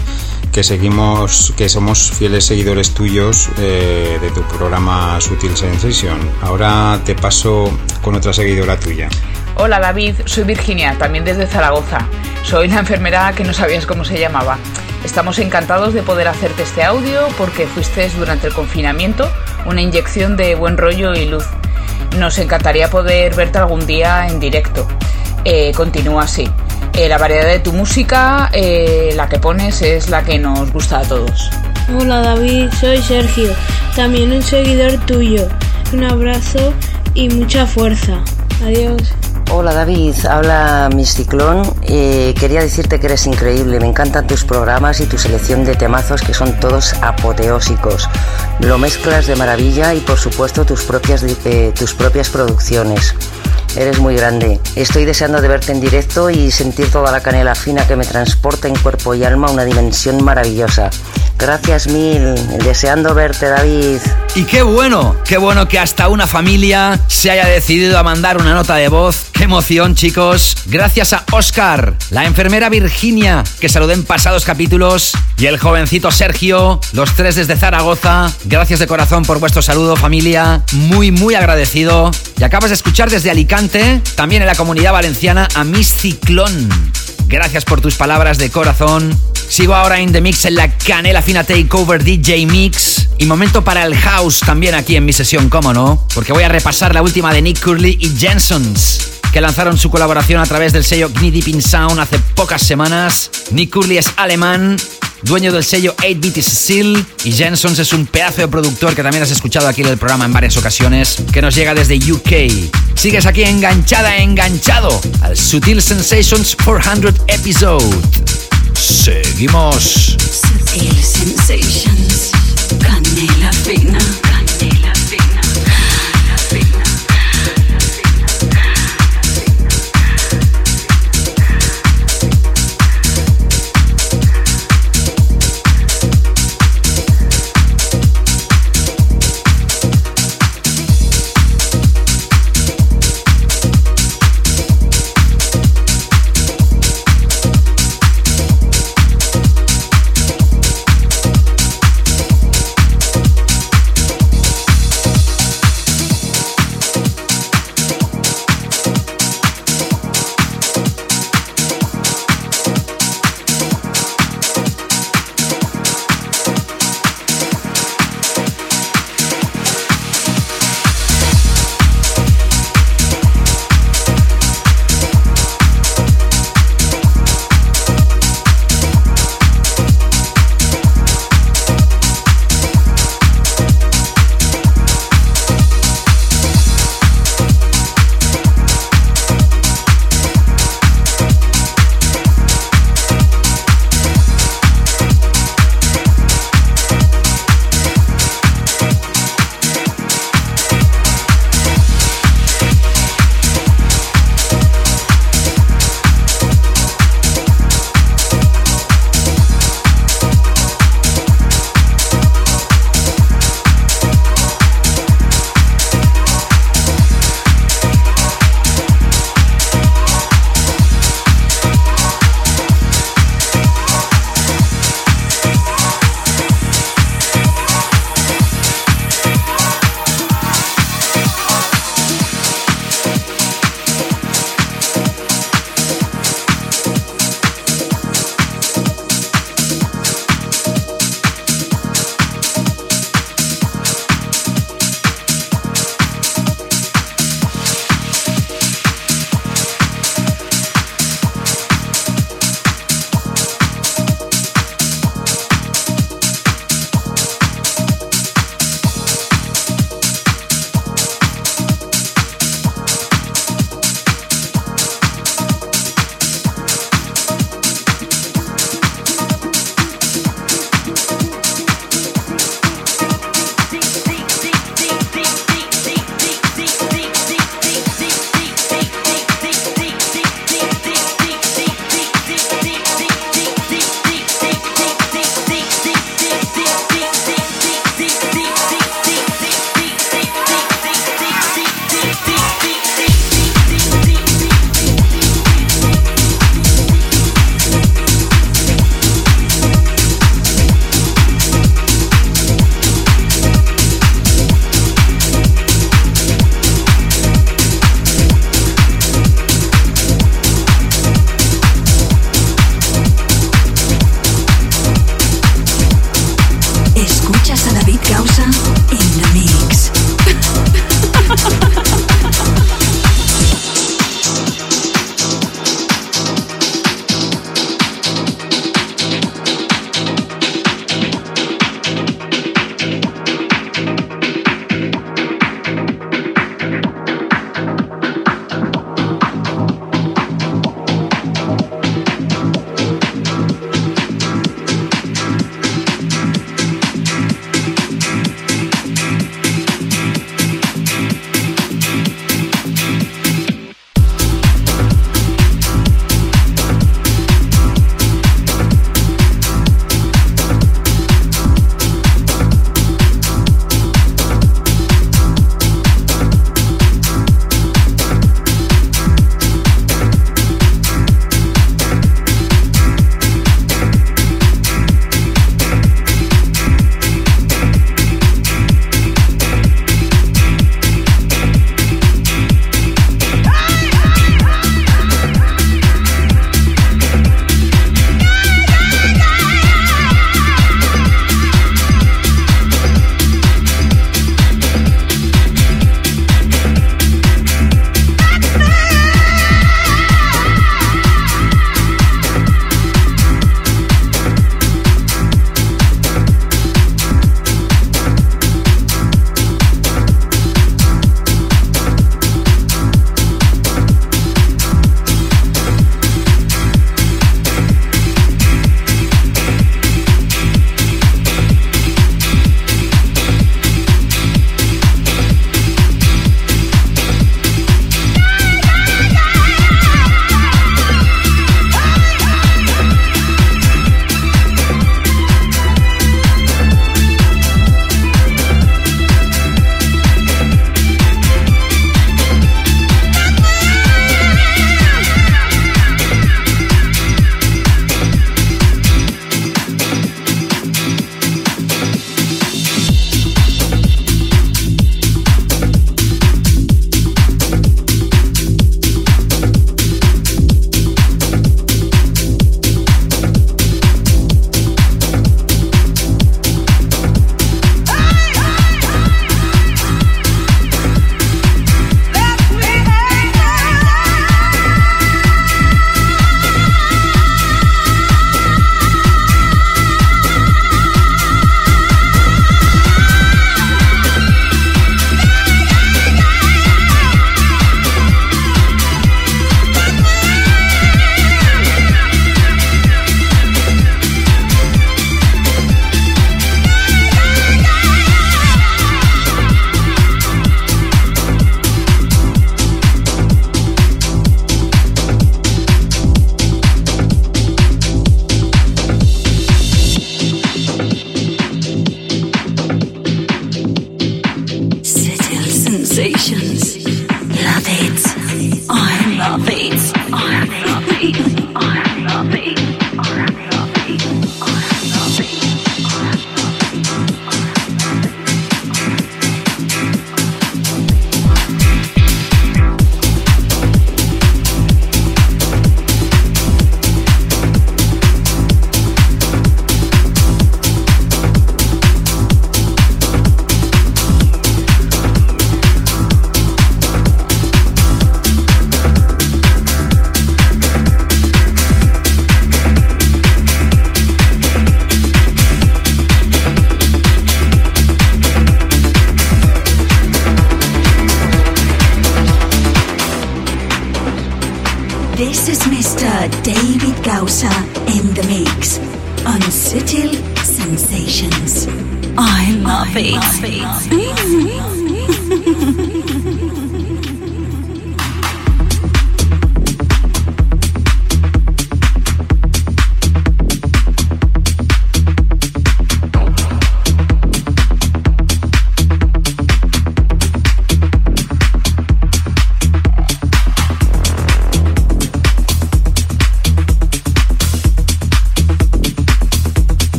que seguimos, que somos fieles seguidores tuyos eh, de tu programa Sutil Sensation. Ahora te paso con otra seguidora tuya. Hola David, soy Virginia, también desde Zaragoza. Soy la enfermera que no sabías cómo se llamaba. Estamos encantados de poder hacerte este audio porque fuiste durante el confinamiento una inyección de buen rollo y luz. Nos encantaría poder verte algún día en directo. Eh, continúa así. Eh, la variedad de tu música, eh, la que pones, es la que nos gusta a todos. Hola David, soy Sergio, también un seguidor tuyo. Un abrazo y mucha fuerza. Adiós. Hola David, habla Miss Ciclón. Eh, quería decirte que eres increíble, me encantan tus programas y tu selección de temazos que son todos apoteósicos. Lo mezclas de maravilla y por supuesto tus propias, eh, tus propias producciones. Eres muy grande. Estoy deseando de verte en directo y sentir toda la canela fina que me transporta en cuerpo y alma a una dimensión maravillosa. Gracias mil, deseando verte David. Y qué bueno, qué bueno que hasta una familia se haya decidido a mandar una nota de voz. Qué emoción chicos. Gracias a Oscar, la enfermera Virginia, que saludé en pasados capítulos, y el jovencito Sergio, los tres desde Zaragoza. Gracias de corazón por vuestro saludo familia. Muy, muy agradecido. Y acabas de escuchar desde Alicante, también en la comunidad valenciana, a Miss Ciclón. Gracias por tus palabras de corazón. Sigo ahora en The Mix en la Canela Fina Takeover DJ Mix. Y momento para el house también aquí en mi sesión, ¿cómo no? Porque voy a repasar la última de Nick Curley y Jensons, que lanzaron su colaboración a través del sello Gnidip Deep in Sound hace pocas semanas. Nick Curley es alemán, dueño del sello 8-Bit y Cecil, y Jensons es un pedazo de productor que también has escuchado aquí en el programa en varias ocasiones, que nos llega desde UK. Sigues aquí enganchada, enganchado al Sutil Sensations 400 episode. Seguimos. Sutil Sensations. Canela fina.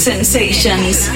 Sensations.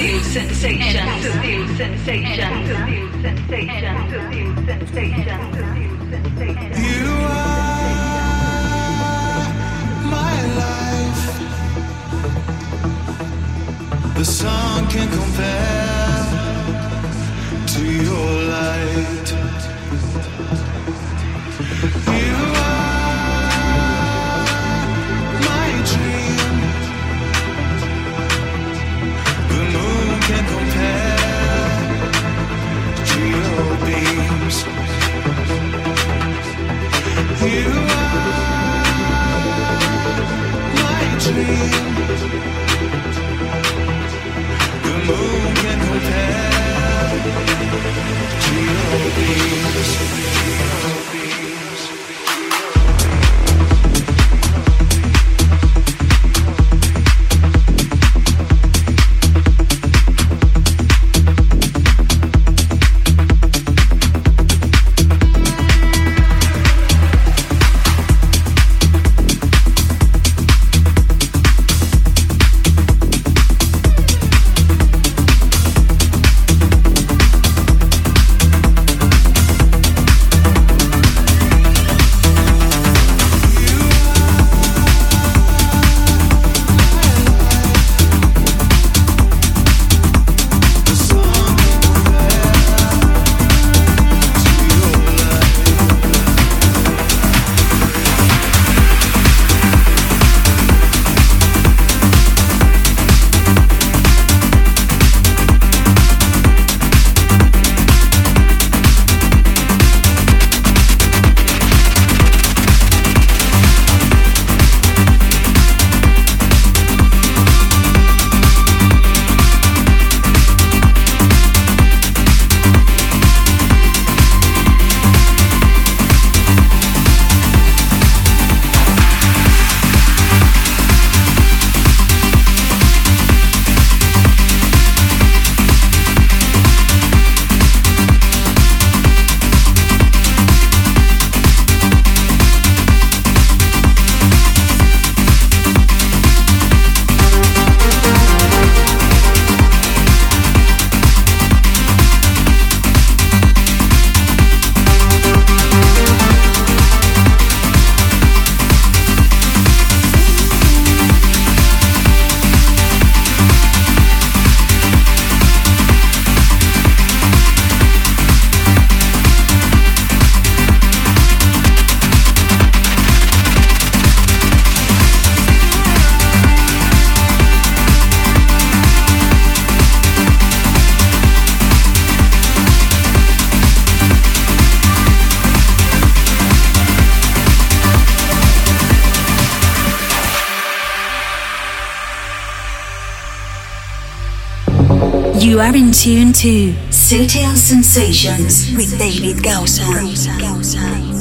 You are in tune to Sutil Sensations with David Gausa.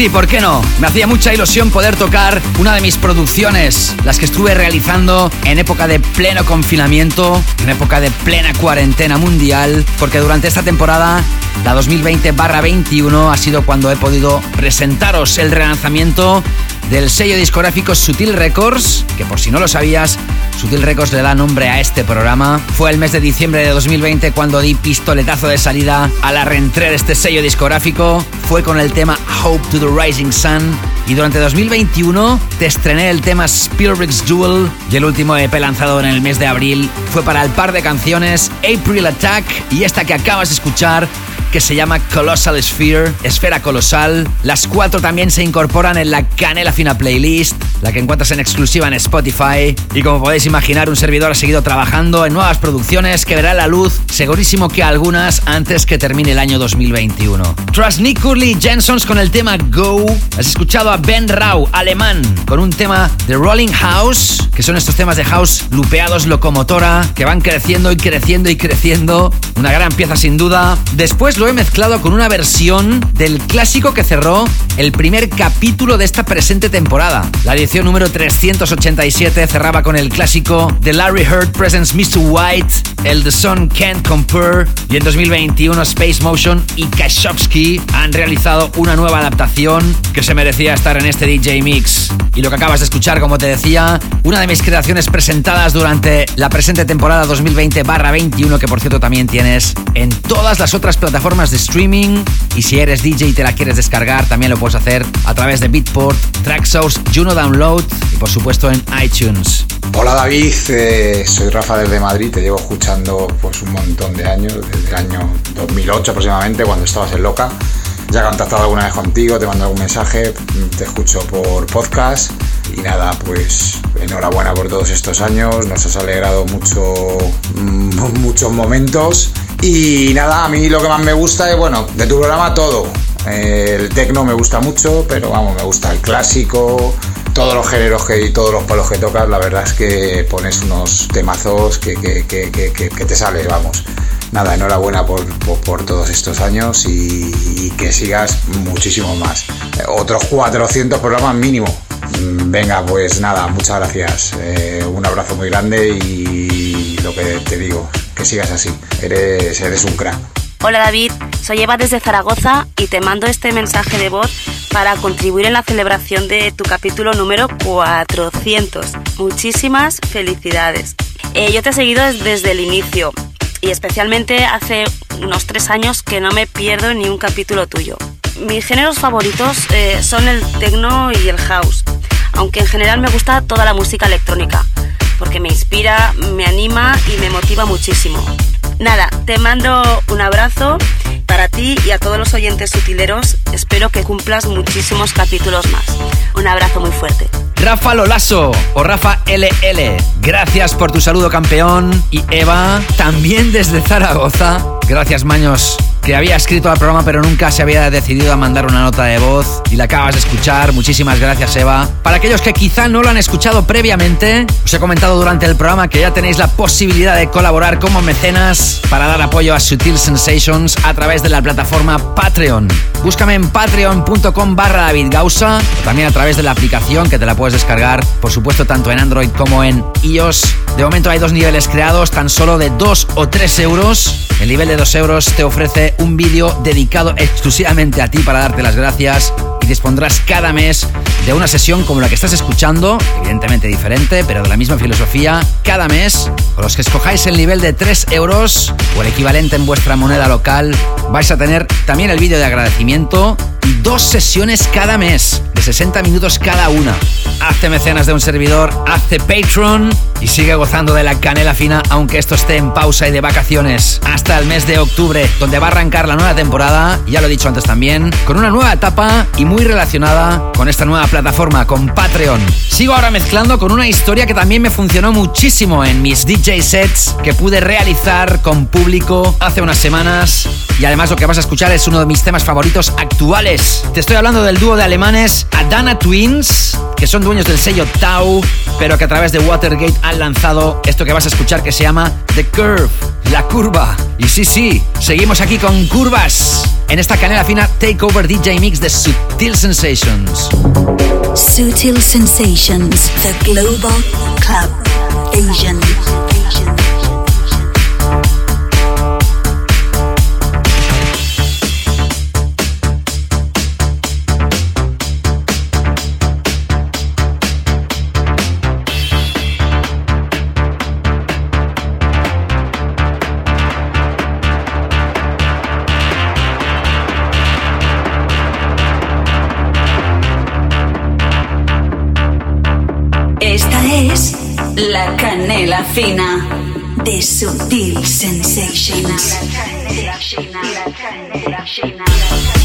Sí, ¿por qué no? Me hacía mucha ilusión poder tocar una de mis producciones, las que estuve realizando en época de pleno confinamiento, en época de plena cuarentena mundial, porque durante esta temporada, la 2020-21, ha sido cuando he podido presentaros el relanzamiento del sello discográfico Sutil Records, que por si no lo sabías, Sutil Records le da nombre a este programa. Fue el mes de diciembre de 2020 cuando di pistoletazo de salida a la reentrée de este sello discográfico. Fue con el tema Hope to the Rising Sun. Y durante 2021 te estrené el tema Spielberg's Duel y el último EP lanzado en el mes de abril fue para el par de canciones April Attack y esta que acabas de escuchar que se llama Colossal Sphere, Esfera Colosal. Las cuatro también se incorporan en la Canela Fina Playlist, la que encuentras en exclusiva en Spotify. Y como podéis imaginar, un servidor ha seguido trabajando en nuevas producciones que verá la luz, segurísimo que algunas, antes que termine el año 2021. Tras Nick Curly Jensons con el tema Go, has escuchado a Ben Rau, alemán, con un tema de Rolling House, que son estos temas de house lupeados locomotora, que van creciendo y creciendo y creciendo. Una gran pieza sin duda. Después lo he mezclado con una versión del clásico que cerró el primer capítulo de esta presente temporada. La edición número 387 cerraba con el clásico The Larry Heard Presents Mr. White, el The Sun Can't Compare y en 2021 Space Motion y Han realizado una nueva adaptación que se merecía estar en este DJ Mix. Y lo que acabas de escuchar, como te decía, una de mis creaciones presentadas durante la presente temporada 2020-21 que por cierto también tienes en todas las otras plataformas de streaming y si eres DJ y te la quieres descargar también lo puedes hacer a través de Beatport, Tracksource, Juno Download y por supuesto en iTunes. Hola David, eh, soy Rafa desde Madrid, te llevo escuchando pues un montón de años, desde el año 2008 aproximadamente, cuando estabas en Loca. Ya he contactado alguna vez contigo, te mando algún mensaje, te escucho por podcast y nada, pues enhorabuena por todos estos años, nos has alegrado mucho, mm, muchos momentos y nada, a mí lo que más me gusta es, bueno, de tu programa todo. El tecno me gusta mucho, pero vamos, me gusta el clásico, todos los géneros que, y todos los palos que tocas, la verdad es que pones unos temazos que, que, que, que, te sales, vamos. Nada, enhorabuena por, por, todos estos años y, y que sigas muchísimo más. Eh, Otros 400 programas mínimo. Mm, Venga, pues nada, muchas gracias. Eh, un abrazo muy grande y lo que te digo, que sigas así. Eres, eres un crack. Hola David, soy Eva desde Zaragoza y te mando este mensaje de voz para contribuir en la celebración de tu capítulo número 400. Muchísimas felicidades. Eh, yo te he seguido des- desde el inicio y especialmente hace unos tres años que no me pierdo ni un capítulo tuyo. Mis géneros favoritos eh, son el techno y el house, aunque en general me gusta toda la música electrónica, porque me inspira, me anima y me motiva muchísimo. Nada, te mando un abrazo. Para ti y a todos los oyentes sutileros, espero que cumplas muchísimos capítulos más. Un abrazo muy fuerte. Rafa Lolaso o Rafa LL, gracias por tu saludo campeón. Y Eva, también desde Zaragoza, gracias Maños que había escrito al programa pero nunca se había decidido a mandar una nota de voz y la acabas de escuchar. Muchísimas gracias Eva. Para aquellos que quizá no lo han escuchado previamente, os he comentado durante el programa que ya tenéis la posibilidad de colaborar como mecenas para dar apoyo a Sutil Sensations a través de la plataforma Patreon. Búscame en patreon.com barra David Gausa o también a través de la aplicación que te la puedes descargar, por supuesto tanto en Android como en iOS. De momento hay dos niveles creados, tan solo de 2 o 3 euros. El nivel de 2 euros te ofrece un vídeo dedicado exclusivamente a ti para darte las gracias y dispondrás cada mes de una sesión como la que estás escuchando, evidentemente diferente, pero de la misma filosofía, cada mes. Con los que escojáis el nivel de 3 euros o el equivalente en vuestra moneda local, vais a tener también el vídeo de agradecimiento y dos sesiones cada mes, 60 minutos cada una. Hazte mecenas de un servidor, hazte Patreon y sigue gozando de la canela fina, aunque esto esté en pausa y de vacaciones, hasta el mes de octubre, donde va a arrancar la nueva temporada, ya lo he dicho antes también, con una nueva etapa y muy relacionada con esta nueva plataforma, con Patreon. Sigo ahora mezclando con una historia que también me funcionó muchísimo en mis DJ sets que pude realizar con público hace unas semanas. Y además lo que vas a escuchar es uno de mis temas favoritos actuales. Te estoy hablando del dúo de alemanes Adana Twins, que son dueños del sello Tau, pero que a través de Watergate han lanzado esto que vas a escuchar que se llama The Curve, la curva. Y sí, sí, seguimos aquí con curvas en esta canela fina Takeover DJ Mix de Sutil Sensations. Sutil Sensations, the global club Asian. La canela fina de Sutil Sensations. Thank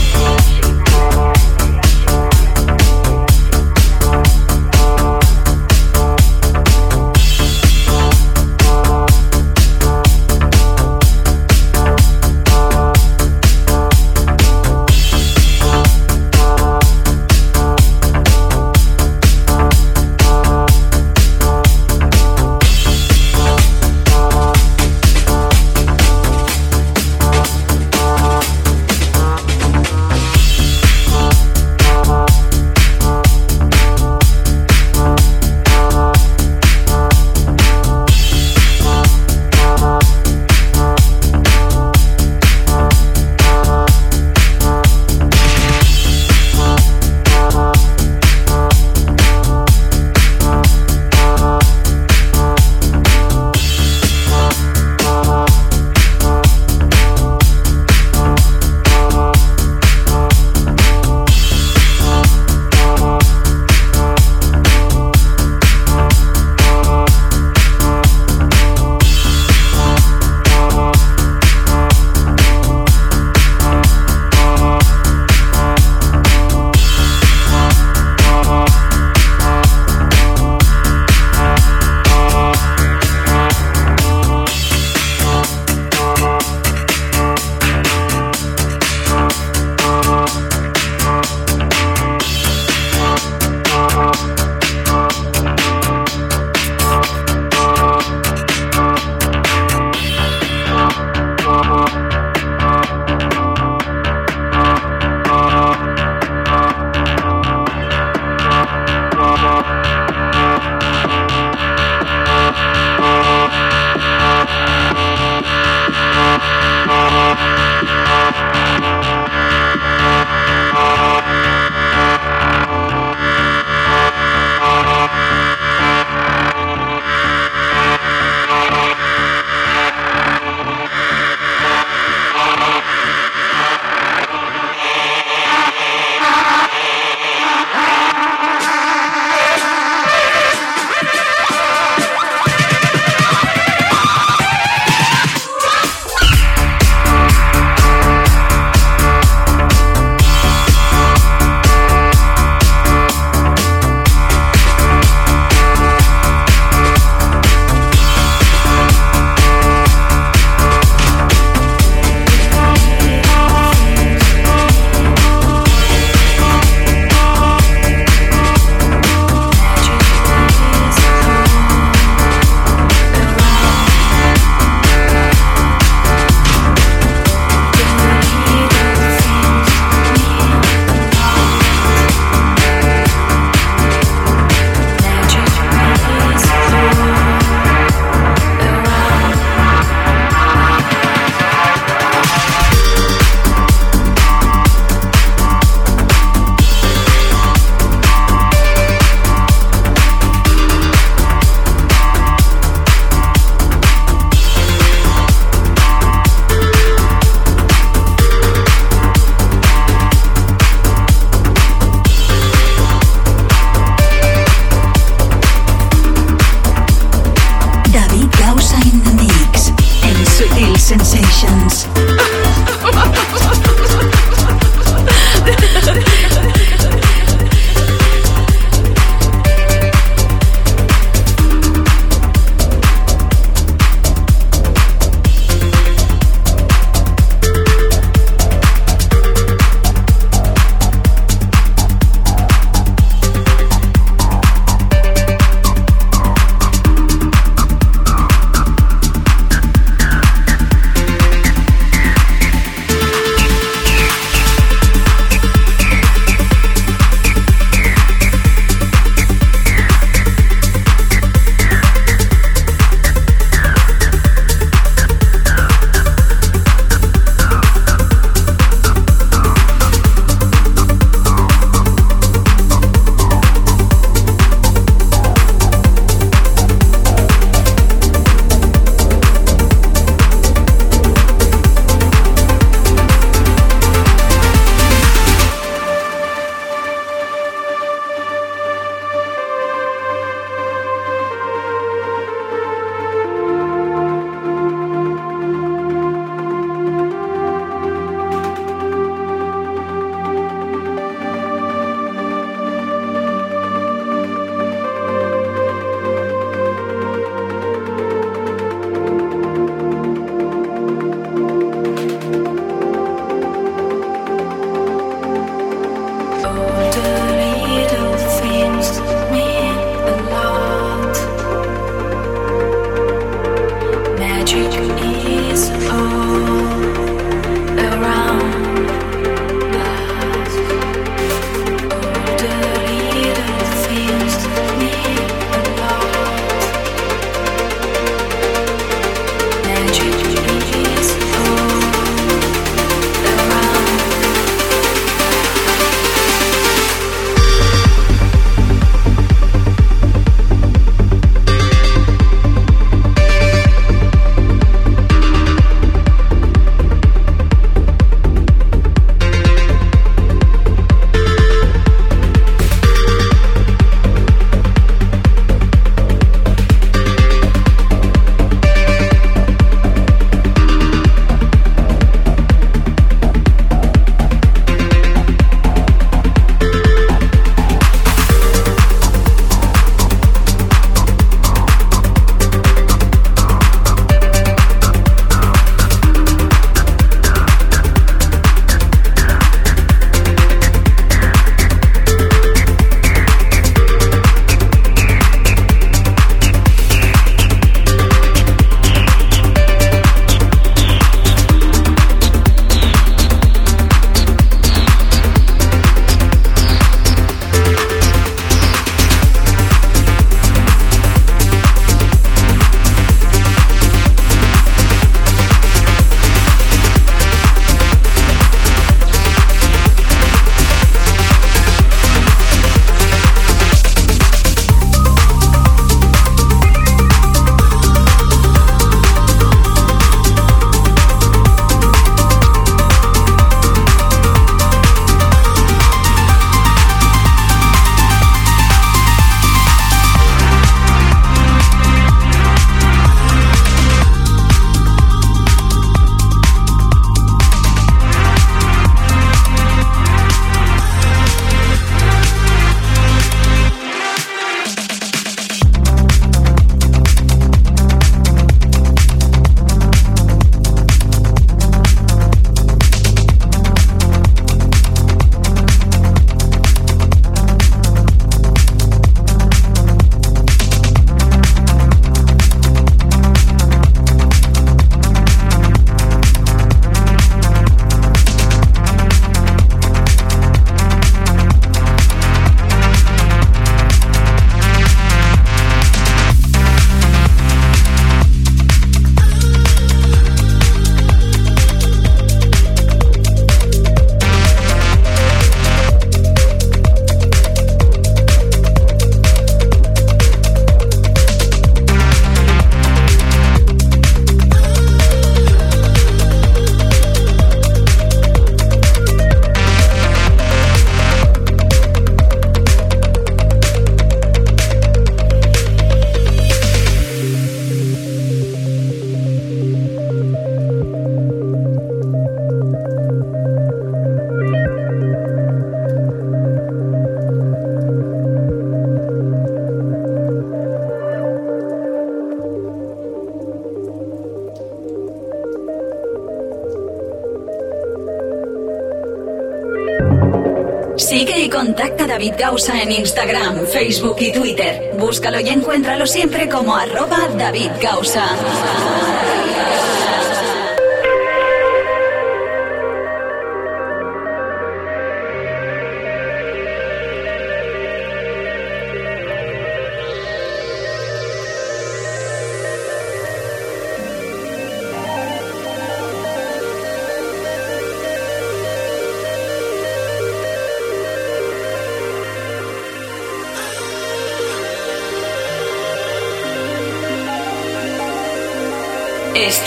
Contacta a David Gausa en Instagram, Facebook y Twitter. Búscalo y encuéntralo siempre como arroba David Gausa.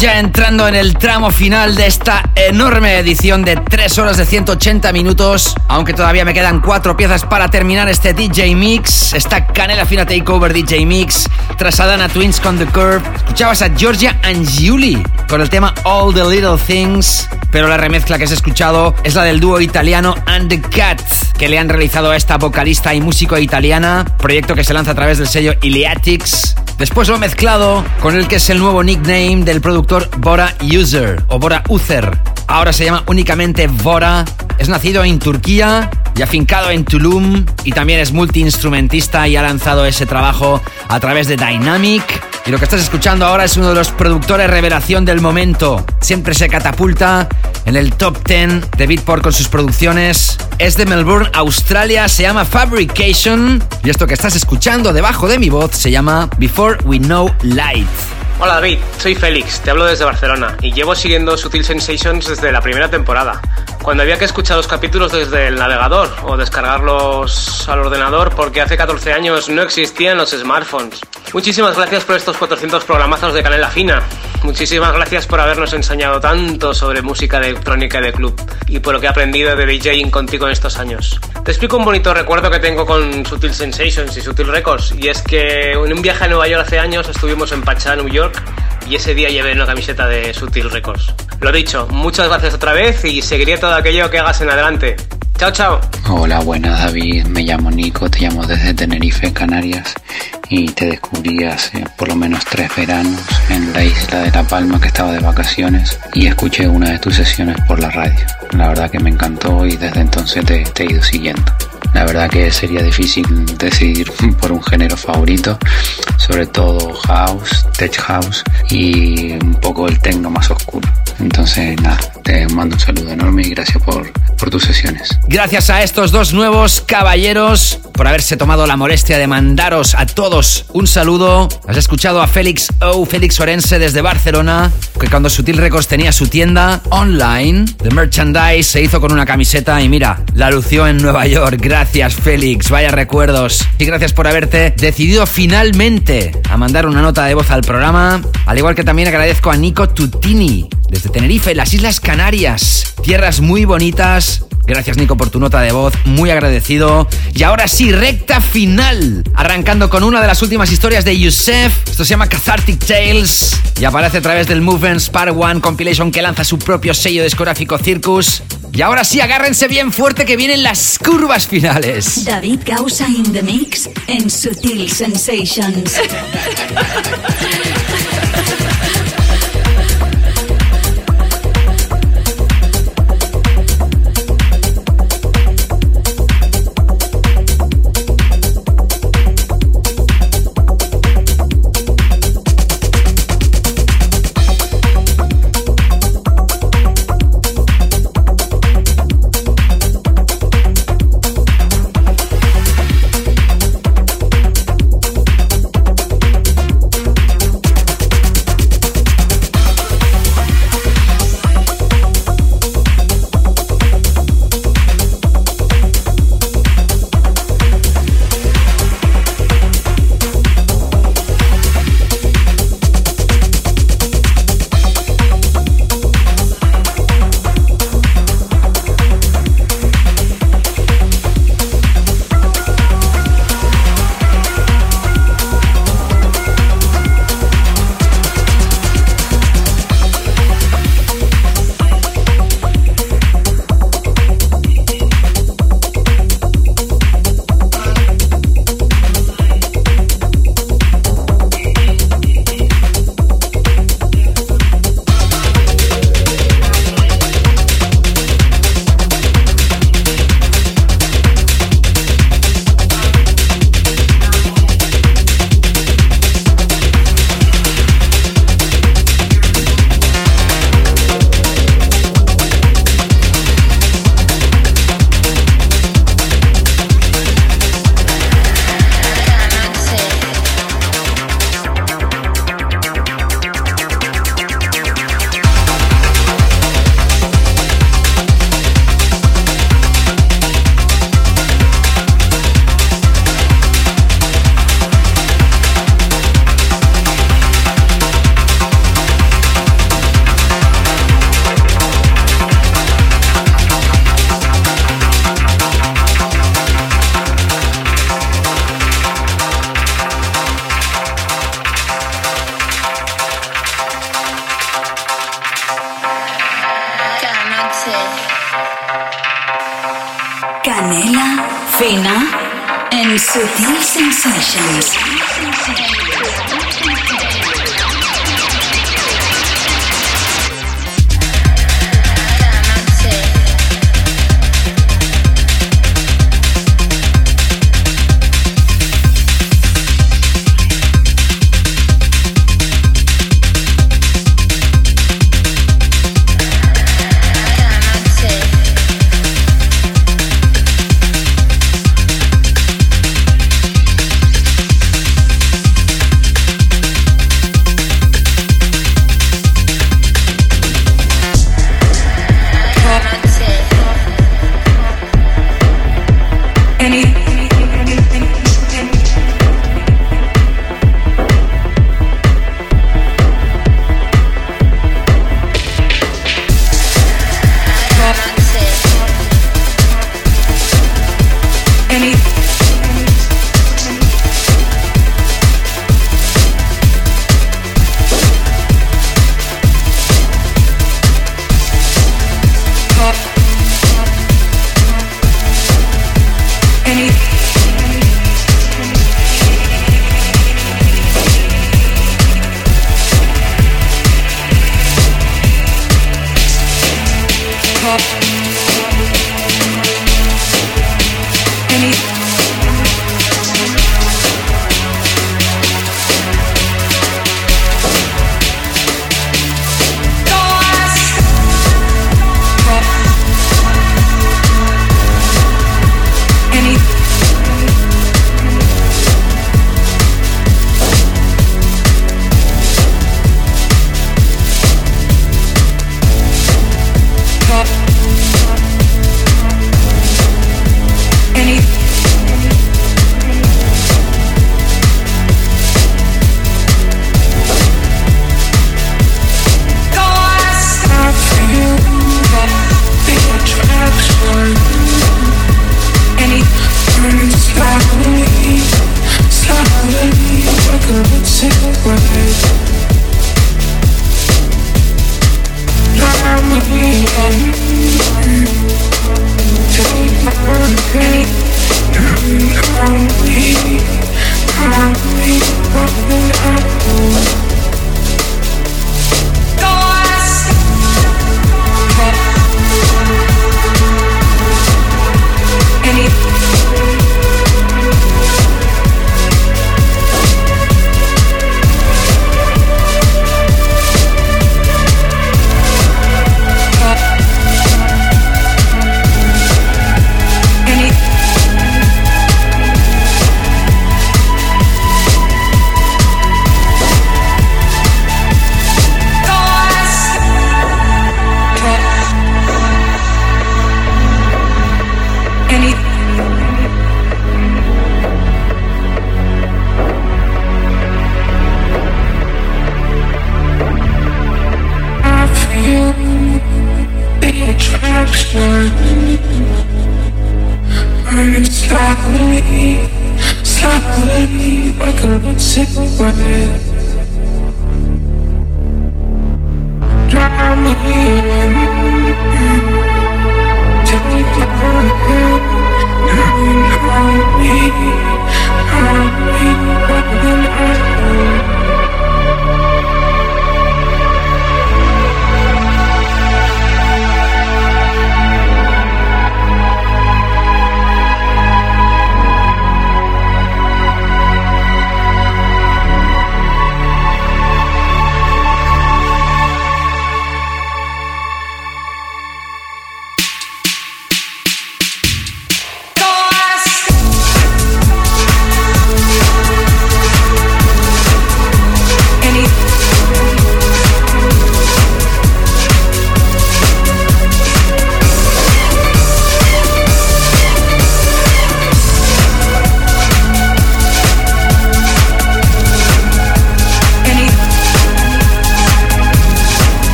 Ya entrando en el tramo final de esta enorme edición de 3 horas de 180 minutos. Aunque todavía me quedan 4 piezas para terminar este DJ Mix. Esta Canela Fina Takeover DJ Mix. Tras Adana Twins con The Curve. Escuchabas a Georgia Angiuli con el tema All the Little Things. Pero la remezcla que has escuchado es la del dúo italiano And the Cat, que le han realizado a esta vocalista y músico italiana. Proyecto que se lanza a través del sello Iliatics. Después lo he mezclado con el que es el nuevo nickname del productor Bora User o Bora Uzer. Ahora se llama únicamente Bora. Es nacido en Turquía y afincado en Tulum y también es multiinstrumentista y ha lanzado ese trabajo a través de Dynamic. Y lo que estás escuchando ahora es uno de los productores revelación del momento. Siempre se catapulta en el top 10 de Beatport con sus producciones. Es de Melbourne, Australia, se llama Fabrication. Y esto que estás escuchando debajo de mi voz se llama Before We Know Light. Hola David, soy Félix, te hablo desde Barcelona y llevo siguiendo Sutil Sensations desde la primera temporada. Cuando había que escuchar los capítulos desde el navegador o descargarlos al ordenador porque hace 14 años no existían los smartphones. Muchísimas gracias por estos 400 programazos de Canela Fina. Muchísimas gracias por habernos enseñado tanto sobre música electrónica de club y por lo que he aprendido de DJing contigo en estos años. Te explico un bonito recuerdo que tengo con Sutil Sensations y Sutil Records y es que en un viaje a Nueva York hace años estuvimos en Pachá, New York y ese día llevé una camiseta de Sutil Records. Lo dicho, muchas gracias otra vez y seguiré todo aquello que hagas en adelante. Chao, chao. Hola, buenas David, me llamo Nico, te llamo desde Tenerife, Canarias y te descubrí hace por lo menos tres veranos en la isla de La Palma que estaba de vacaciones y escuché una de tus sesiones por la radio. La verdad que me encantó y desde entonces te, te he ido siguiendo. La verdad que sería difícil decidir por un género favorito, sobre todo house, tech house y un poco el techno más oscuro. Entonces, nada, te mando un saludo enorme y gracias por, por tus sesiones. Gracias a estos dos nuevos caballeros por haberse tomado la molestia de mandaros a todos un saludo. Has escuchado a Félix O, Félix Orense desde Barcelona, que cuando Sutil Records tenía su tienda online de merchandise se hizo con una camiseta y mira, la lució en Nueva York. Gracias Félix, vaya recuerdos. Y gracias por haberte decidido finalmente a mandar una nota de voz al programa. Al igual que también agradezco a Nico Tutini desde Tenerife, las Islas Canarias. Tierras muy bonitas. Gracias Nico por tu nota de voz, muy agradecido. Y ahora sí, recta final. Arrancando con una de las últimas historias de Yusef. Esto se llama Cathartic Tales. Y aparece a través del Movements Part 1 Compilation que lanza su propio sello discográfico Circus. Y ahora sí, agárrense bien fuerte que vienen las curvas finales. David Gausa in the mix en Sutil Sensations.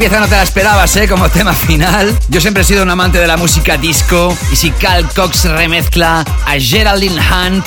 pieza no te la esperabas, ¿eh? Como tema final. Yo siempre he sido un amante de la música disco. Y si Cal Cox remezcla a Geraldine Hunt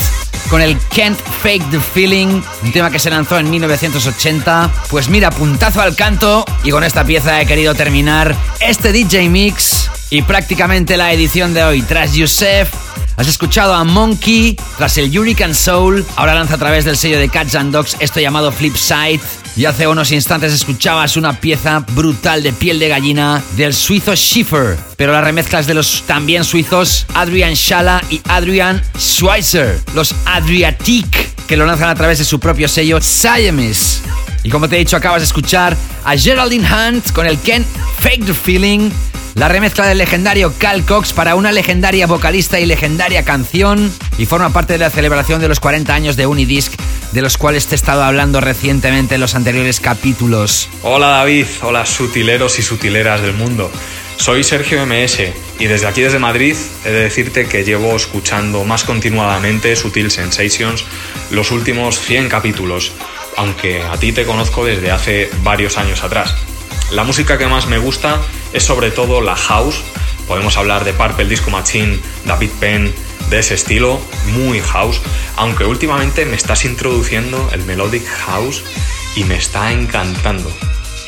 con el Can't Fake the Feeling, un tema que se lanzó en 1980, pues mira, puntazo al canto. Y con esta pieza he querido terminar este DJ Mix y prácticamente la edición de hoy. Tras Yusef, Has escuchado a Monkey tras el Hurricane Soul, ahora lanza a través del sello de Cats and Dogs esto llamado Flipside. Y hace unos instantes escuchabas una pieza brutal de piel de gallina del suizo Schiffer, pero las remezclas de los también suizos Adrian Schala y Adrian Schweitzer, los Adriatic, que lo lanzan a través de su propio sello Siamese. Y como te he dicho, acabas de escuchar a Geraldine Hunt con el Ken Fake the Feeling la remezcla del legendario Cal Cox para una legendaria vocalista y legendaria canción y forma parte de la celebración de los 40 años de Unidisc, de los cuales te he estado hablando recientemente en los anteriores capítulos. Hola David, hola sutileros y sutileras del mundo. Soy Sergio MS y desde aquí desde Madrid he de decirte que llevo escuchando más continuadamente Sutil Sensations los últimos 100 capítulos, aunque a ti te conozco desde hace varios años atrás. La música que más me gusta es sobre todo la house. Podemos hablar de Purple Disco Machine, David Penn, de ese estilo, muy house. Aunque últimamente me estás introduciendo el melodic house y me está encantando.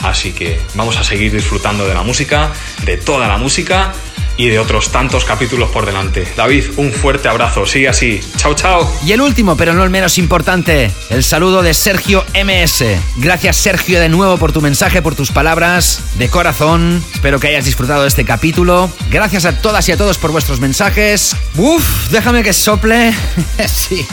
Así que vamos a seguir disfrutando de la música, de toda la música y de otros tantos capítulos por delante. David, un fuerte abrazo, sigue así. Chao, chao. Y el último, pero no el menos importante, el saludo de Sergio MS. Gracias Sergio de nuevo por tu mensaje, por tus palabras de corazón. Espero que hayas disfrutado de este capítulo. Gracias a todas y a todos por vuestros mensajes. Uf, déjame que sople. sí.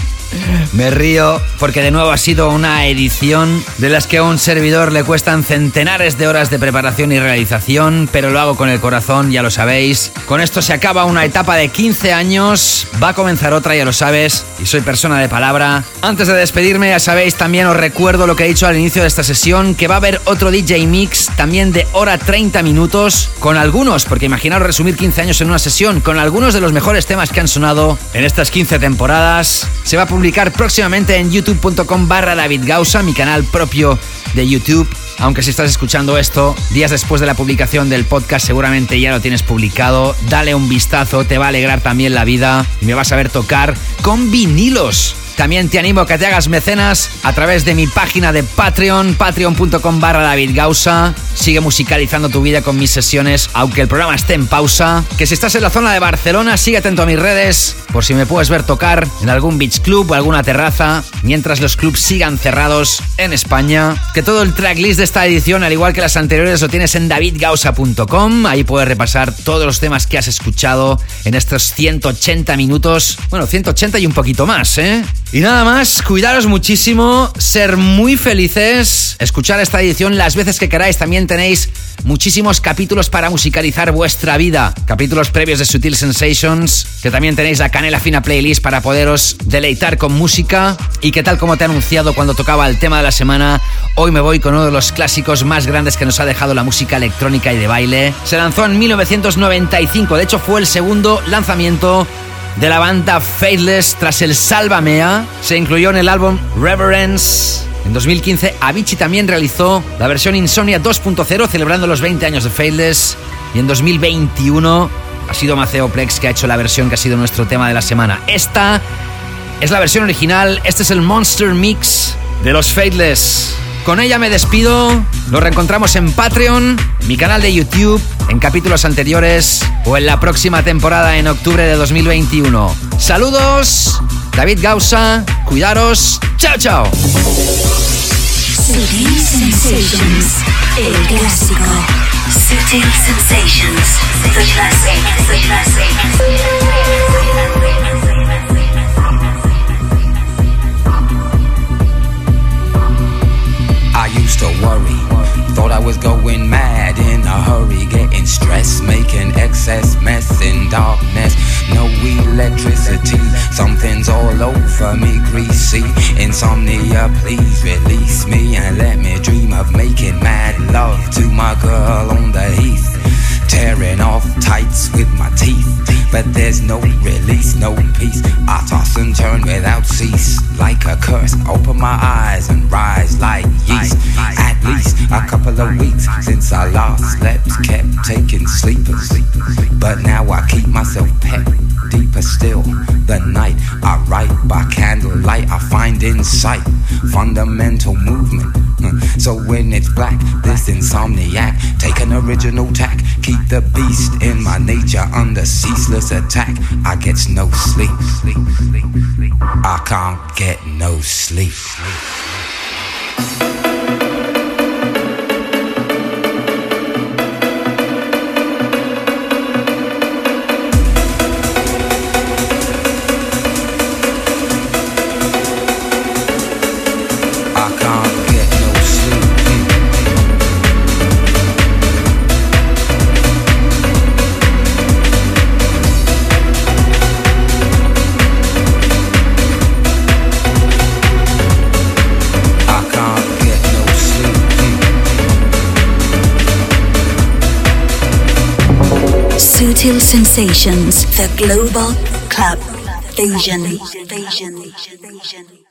Me río porque de nuevo ha sido una edición de las que a un servidor le cuestan centenares de horas de preparación y realización, pero lo hago con el corazón, ya lo sabéis. Con esto se acaba una etapa de 15 años, va a comenzar otra, ya lo sabes, y soy persona de palabra. Antes de despedirme, ya sabéis, también os recuerdo lo que he dicho al inicio de esta sesión, que va a haber otro DJ Mix también de hora 30 minutos, con algunos, porque imaginaos resumir 15 años en una sesión, con algunos de los mejores temas que han sonado en estas 15 temporadas. Se va a publicar próximamente en youtube.com barra David Gausa, mi canal propio de YouTube. Aunque si estás escuchando esto días después de la publicación del podcast, seguramente ya lo tienes publicado. Dale un vistazo, te va a alegrar también la vida y me vas a ver tocar con vinilos. También te animo a que te hagas mecenas a través de mi página de Patreon, patreon.com barra David Gausa. Sigue musicalizando tu vida con mis sesiones, aunque el programa esté en pausa. Que si estás en la zona de Barcelona, sigue atento a mis redes, por si me puedes ver tocar en algún beach club o alguna terraza, mientras los clubs sigan cerrados en España. Que todo el tracklist de esta edición, al igual que las anteriores, lo tienes en davidgausa.com. Ahí puedes repasar todos los temas que has escuchado en estos 180 minutos. Bueno, 180 y un poquito más, ¿eh? Y nada más, cuidaros muchísimo, ser muy felices, escuchar esta edición las veces que queráis. También tenéis muchísimos capítulos para musicalizar vuestra vida. Capítulos previos de Sutil Sensations, que también tenéis la canela fina playlist para poderos deleitar con música. Y que tal como te he anunciado cuando tocaba el tema de la semana, hoy me voy con uno de los clásicos más grandes que nos ha dejado la música electrónica y de baile. Se lanzó en 1995, de hecho fue el segundo lanzamiento de la banda Faithless tras el Sálvamea. Se incluyó en el álbum Reverence. En 2015, Avicii también realizó la versión Insomnia 2.0 celebrando los 20 años de Faithless. Y en 2021 ha sido Maceo Plex que ha hecho la versión que ha sido nuestro tema de la semana. Esta es la versión original, este es el Monster Mix de los Faithless. Con ella me despido. Nos reencontramos en Patreon, mi canal de YouTube, en capítulos anteriores o en la próxima temporada en octubre de 2021. Saludos, David Gausa, cuidaros. Chao, chao. Used to worry. Thought I was going mad in a hurry, getting stressed, making excess mess in darkness. No electricity, something's all over me, greasy. Insomnia, please release me and let me dream of making mad love to my girl on the heath. Tearing off tights with my teeth, but there's no release, no peace. I toss and turn without cease, like a curse. Open my eyes and rise like yeast. At least a couple of weeks since I last slept, kept taking sleepers. But now I keep myself pet deeper still. The night I write by candlelight, I find insight, fundamental movement. So when it's black, this insomniac, take an original tack, keep the beast in my nature under ceaseless attack. I get no sleep. I can't get no sleep. Sutil Sensations, the global club vision. vision. vision.